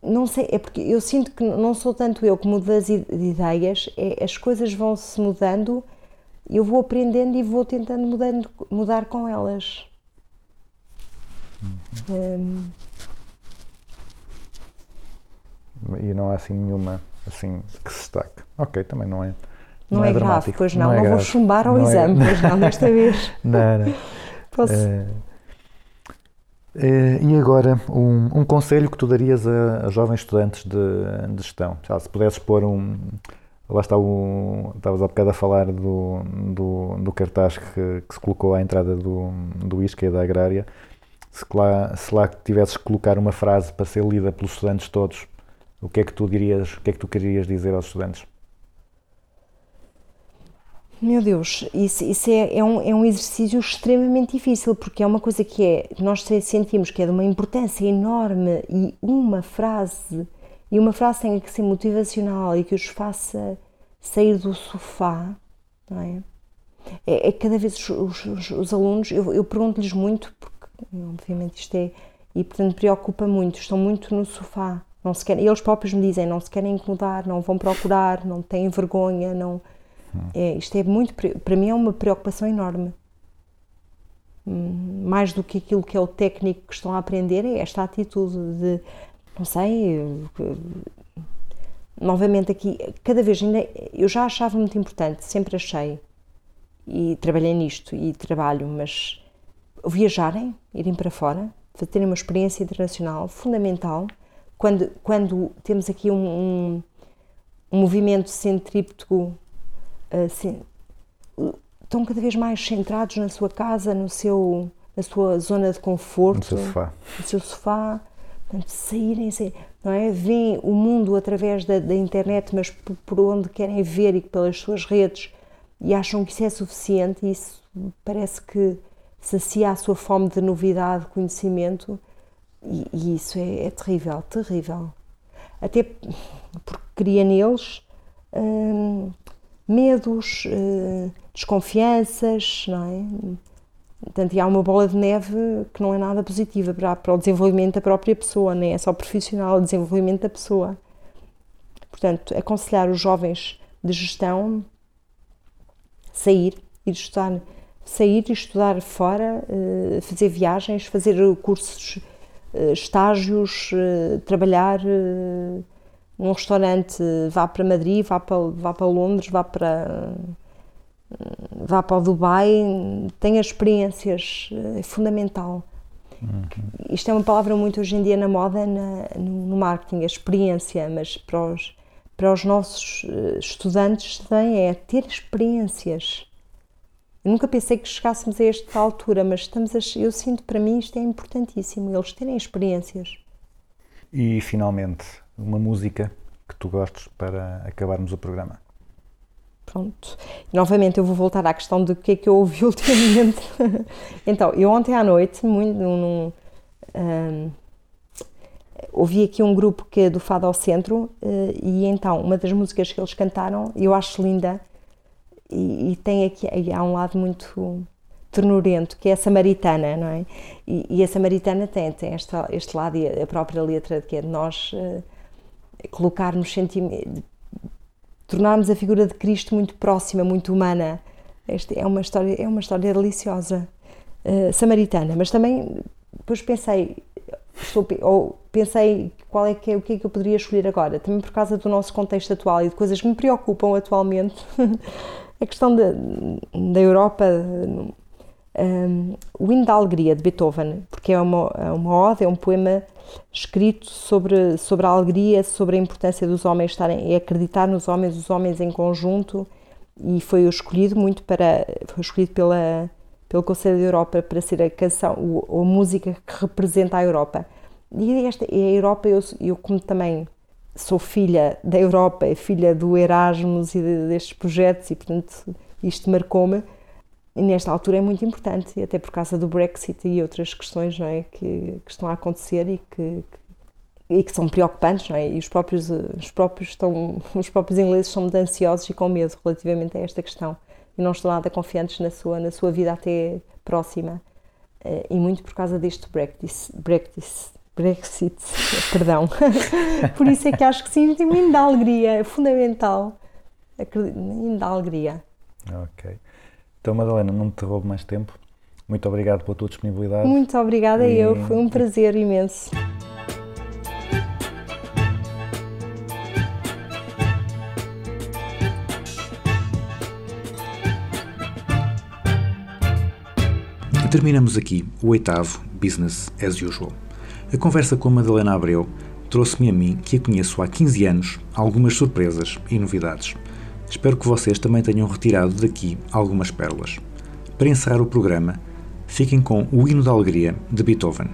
Não sei, é porque eu sinto que não sou tanto eu que mudo as ideias, é, as coisas vão se mudando, eu vou aprendendo e vou tentando mudando, mudar com elas. Hum, E não há assim nenhuma assim que se destaque. Ok, também não é. Não, é, grave, dramático, pois não, não, é vou grave. chumbar ao Não é- exame, pois não, desta vez. Não, não. Posso. Eh, e agora, um, um conselho que tu darias a, a jovens estudantes de, de gestão? Se pudesses pôr um. Lá está o. Estavas há bocado a falar do, do, do cartaz que, que se colocou à entrada do, do ISCA e da Agrária. Se lá, se lá tivesses que colocar uma frase para ser lida pelos estudantes todos, o que é que tu dirias, o que é que tu querias dizer aos estudantes? Meu Deus, isso, isso é, é, um, é um exercício extremamente difícil, porque é uma coisa que é, nós se- sentimos que é de uma importância enorme e uma frase, e uma frase tem que ser motivacional e que os faça sair do sofá, não é? É, é cada vez os- os- os alunos, eu, eu pergunto-lhes muito, porque obviamente isto é, e portanto preocupa muito, estão muito no sofá, não se querem, eles próprios me dizem, não se querem incomodar, não vão procurar, não têm vergonha, não... É, isto é muito, para mim é uma preocupação enorme. Hum, Mais do que aquilo que é o técnico que estão a aprender, é esta atitude de, não sei, eh, novamente aqui, cada vez ainda, eu já achava muito importante, sempre achei, e trabalhei nisto e trabalho, mas viajarem, irem para fora, terem uma experiência internacional fundamental, quando, quando temos aqui um, um, um movimento centrípeto assim, estão cada vez mais centrados na sua casa, no seu, na sua zona de conforto, No seu sofá. no seu sofá. Portanto, saírem, saírem, não é? Vêem o mundo através da, da internet, mas por, por onde querem ver e pelas suas redes e acham que isso é suficiente e isso parece que sacia a sua fome de novidade, conhecimento e, e isso é, é terrível, terrível. Até porque cria neles hum, medos, hum, desconfianças, não é? Portanto, há uma bola de neve que não é nada positiva para, para o desenvolvimento da própria pessoa, nem é só profissional, o desenvolvimento da pessoa. Portanto, aconselhar os jovens de gestão sair e estudar, sair e estudar fora, eh, fazer viagens, fazer cursos, eh, estágios, eh, trabalhar num restaurante, vá para Madrid, vá para, vá para Londres, vá para vá para o Dubai, tenha experiências, é fundamental. Uhum. Isto é uma palavra muito hoje em dia na moda, na, no, no, marketing, a experiência, mas para os, para os nossos eh, estudantes também é ter experiências. Eu nunca pensei que chegássemos a esta altura, mas estamos a, eu sinto para mim isto é importantíssimo, eles terem experiências. E finalmente, uma música que tu gostes para acabarmos o programa. Pronto. Novamente eu vou voltar à questão do que é que eu ouvi ultimamente. então, eu ontem à noite, muito num, um, ouvi aqui um grupo que é do Fado ao Centro uh, e então uma das músicas que eles cantaram eu acho linda e, e tem aqui há um lado muito ternurento que é a Samaritana, não é? E, e a Samaritana tem, tem este lado e a própria letra que é de nós uh, colocarmos sentimentos tornarmos a figura de Cristo muito próxima, muito humana. Esta é uma história, é uma história deliciosa, uh, samaritana. Mas também depois pensei, estou, ou pensei qual é que é, o que é que eu poderia escolher agora, também por causa do nosso contexto atual e de coisas que me preocupam atualmente. a questão da, da Europa, um, o hino da alegria de Beethoven, porque é uma, é uma ode, é um poema escrito sobre, sobre a alegria, sobre a importância dos homens estarem e acreditar nos homens, os homens em conjunto, e foi escolhido muito para foi escolhido pela pelo Conselho da Europa para ser a canção, a música que representa a Europa. E esta e a Europa, eu, eu como também sou filha da Europa, filha do Erasmus e de, destes projetos e portanto isto marcou-me nesta altura é muito importante, até por causa do Brexit e outras questões não é, que, que estão a acontecer e que, e que são preocupantes, não é? E os próprios, os, próprios estão, os próprios ingleses são muito ansiosos e com medo relativamente a esta questão e não estão nada confiantes na sua, na sua vida até próxima. Eh, e muito por causa deste Brexit, Brexit, Brexit perdão. por isso é que acho que sim, um hino alegria, é fundamental. Hino da alegria. Ok. Então, Madalena, não te roubo mais tempo. Muito obrigado pela tua disponibilidade. Muito obrigada e... eu, foi um prazer imenso. Terminamos aqui o oitavo Business as Usual. A conversa com a Madalena Abreu trouxe-me a mim, que a conheço há 15 anos, algumas surpresas e novidades. Espero que vocês também tenham retirado daqui algumas pérolas. Para encerrar o programa, fiquem com o Hino da Alegria de Beethoven.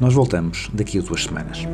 Nós voltamos daqui a duas semanas.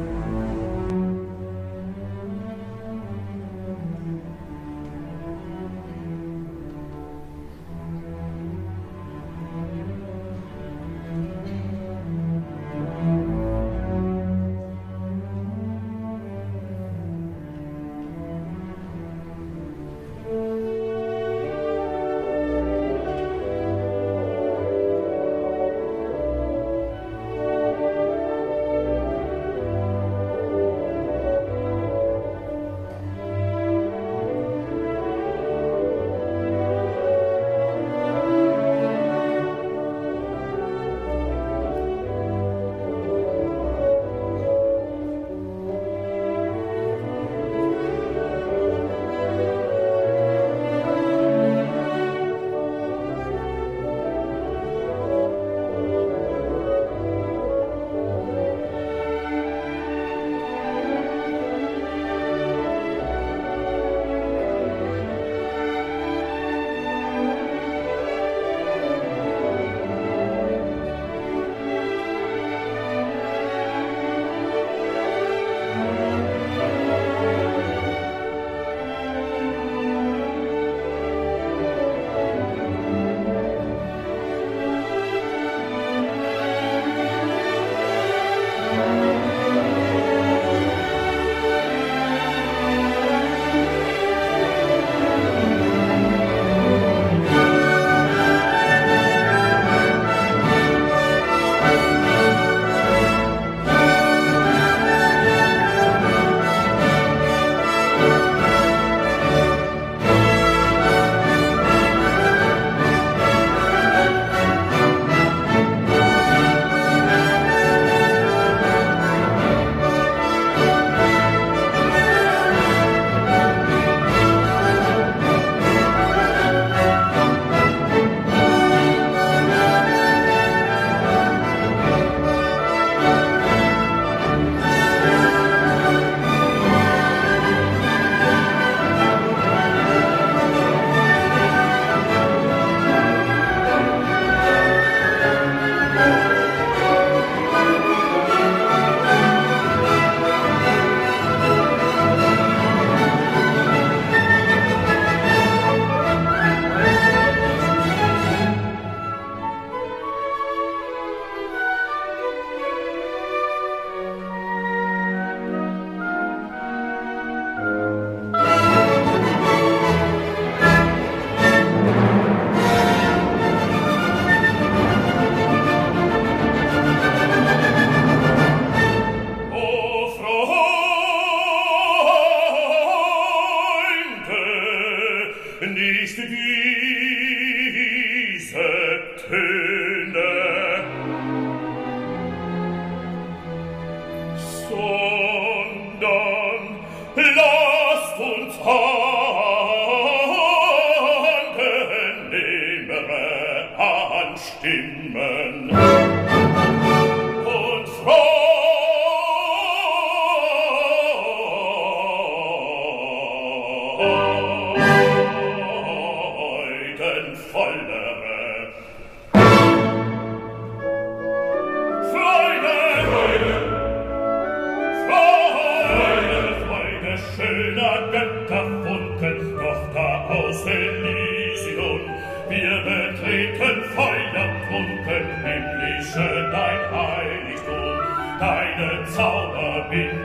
heiligtum, deine Zauber bin.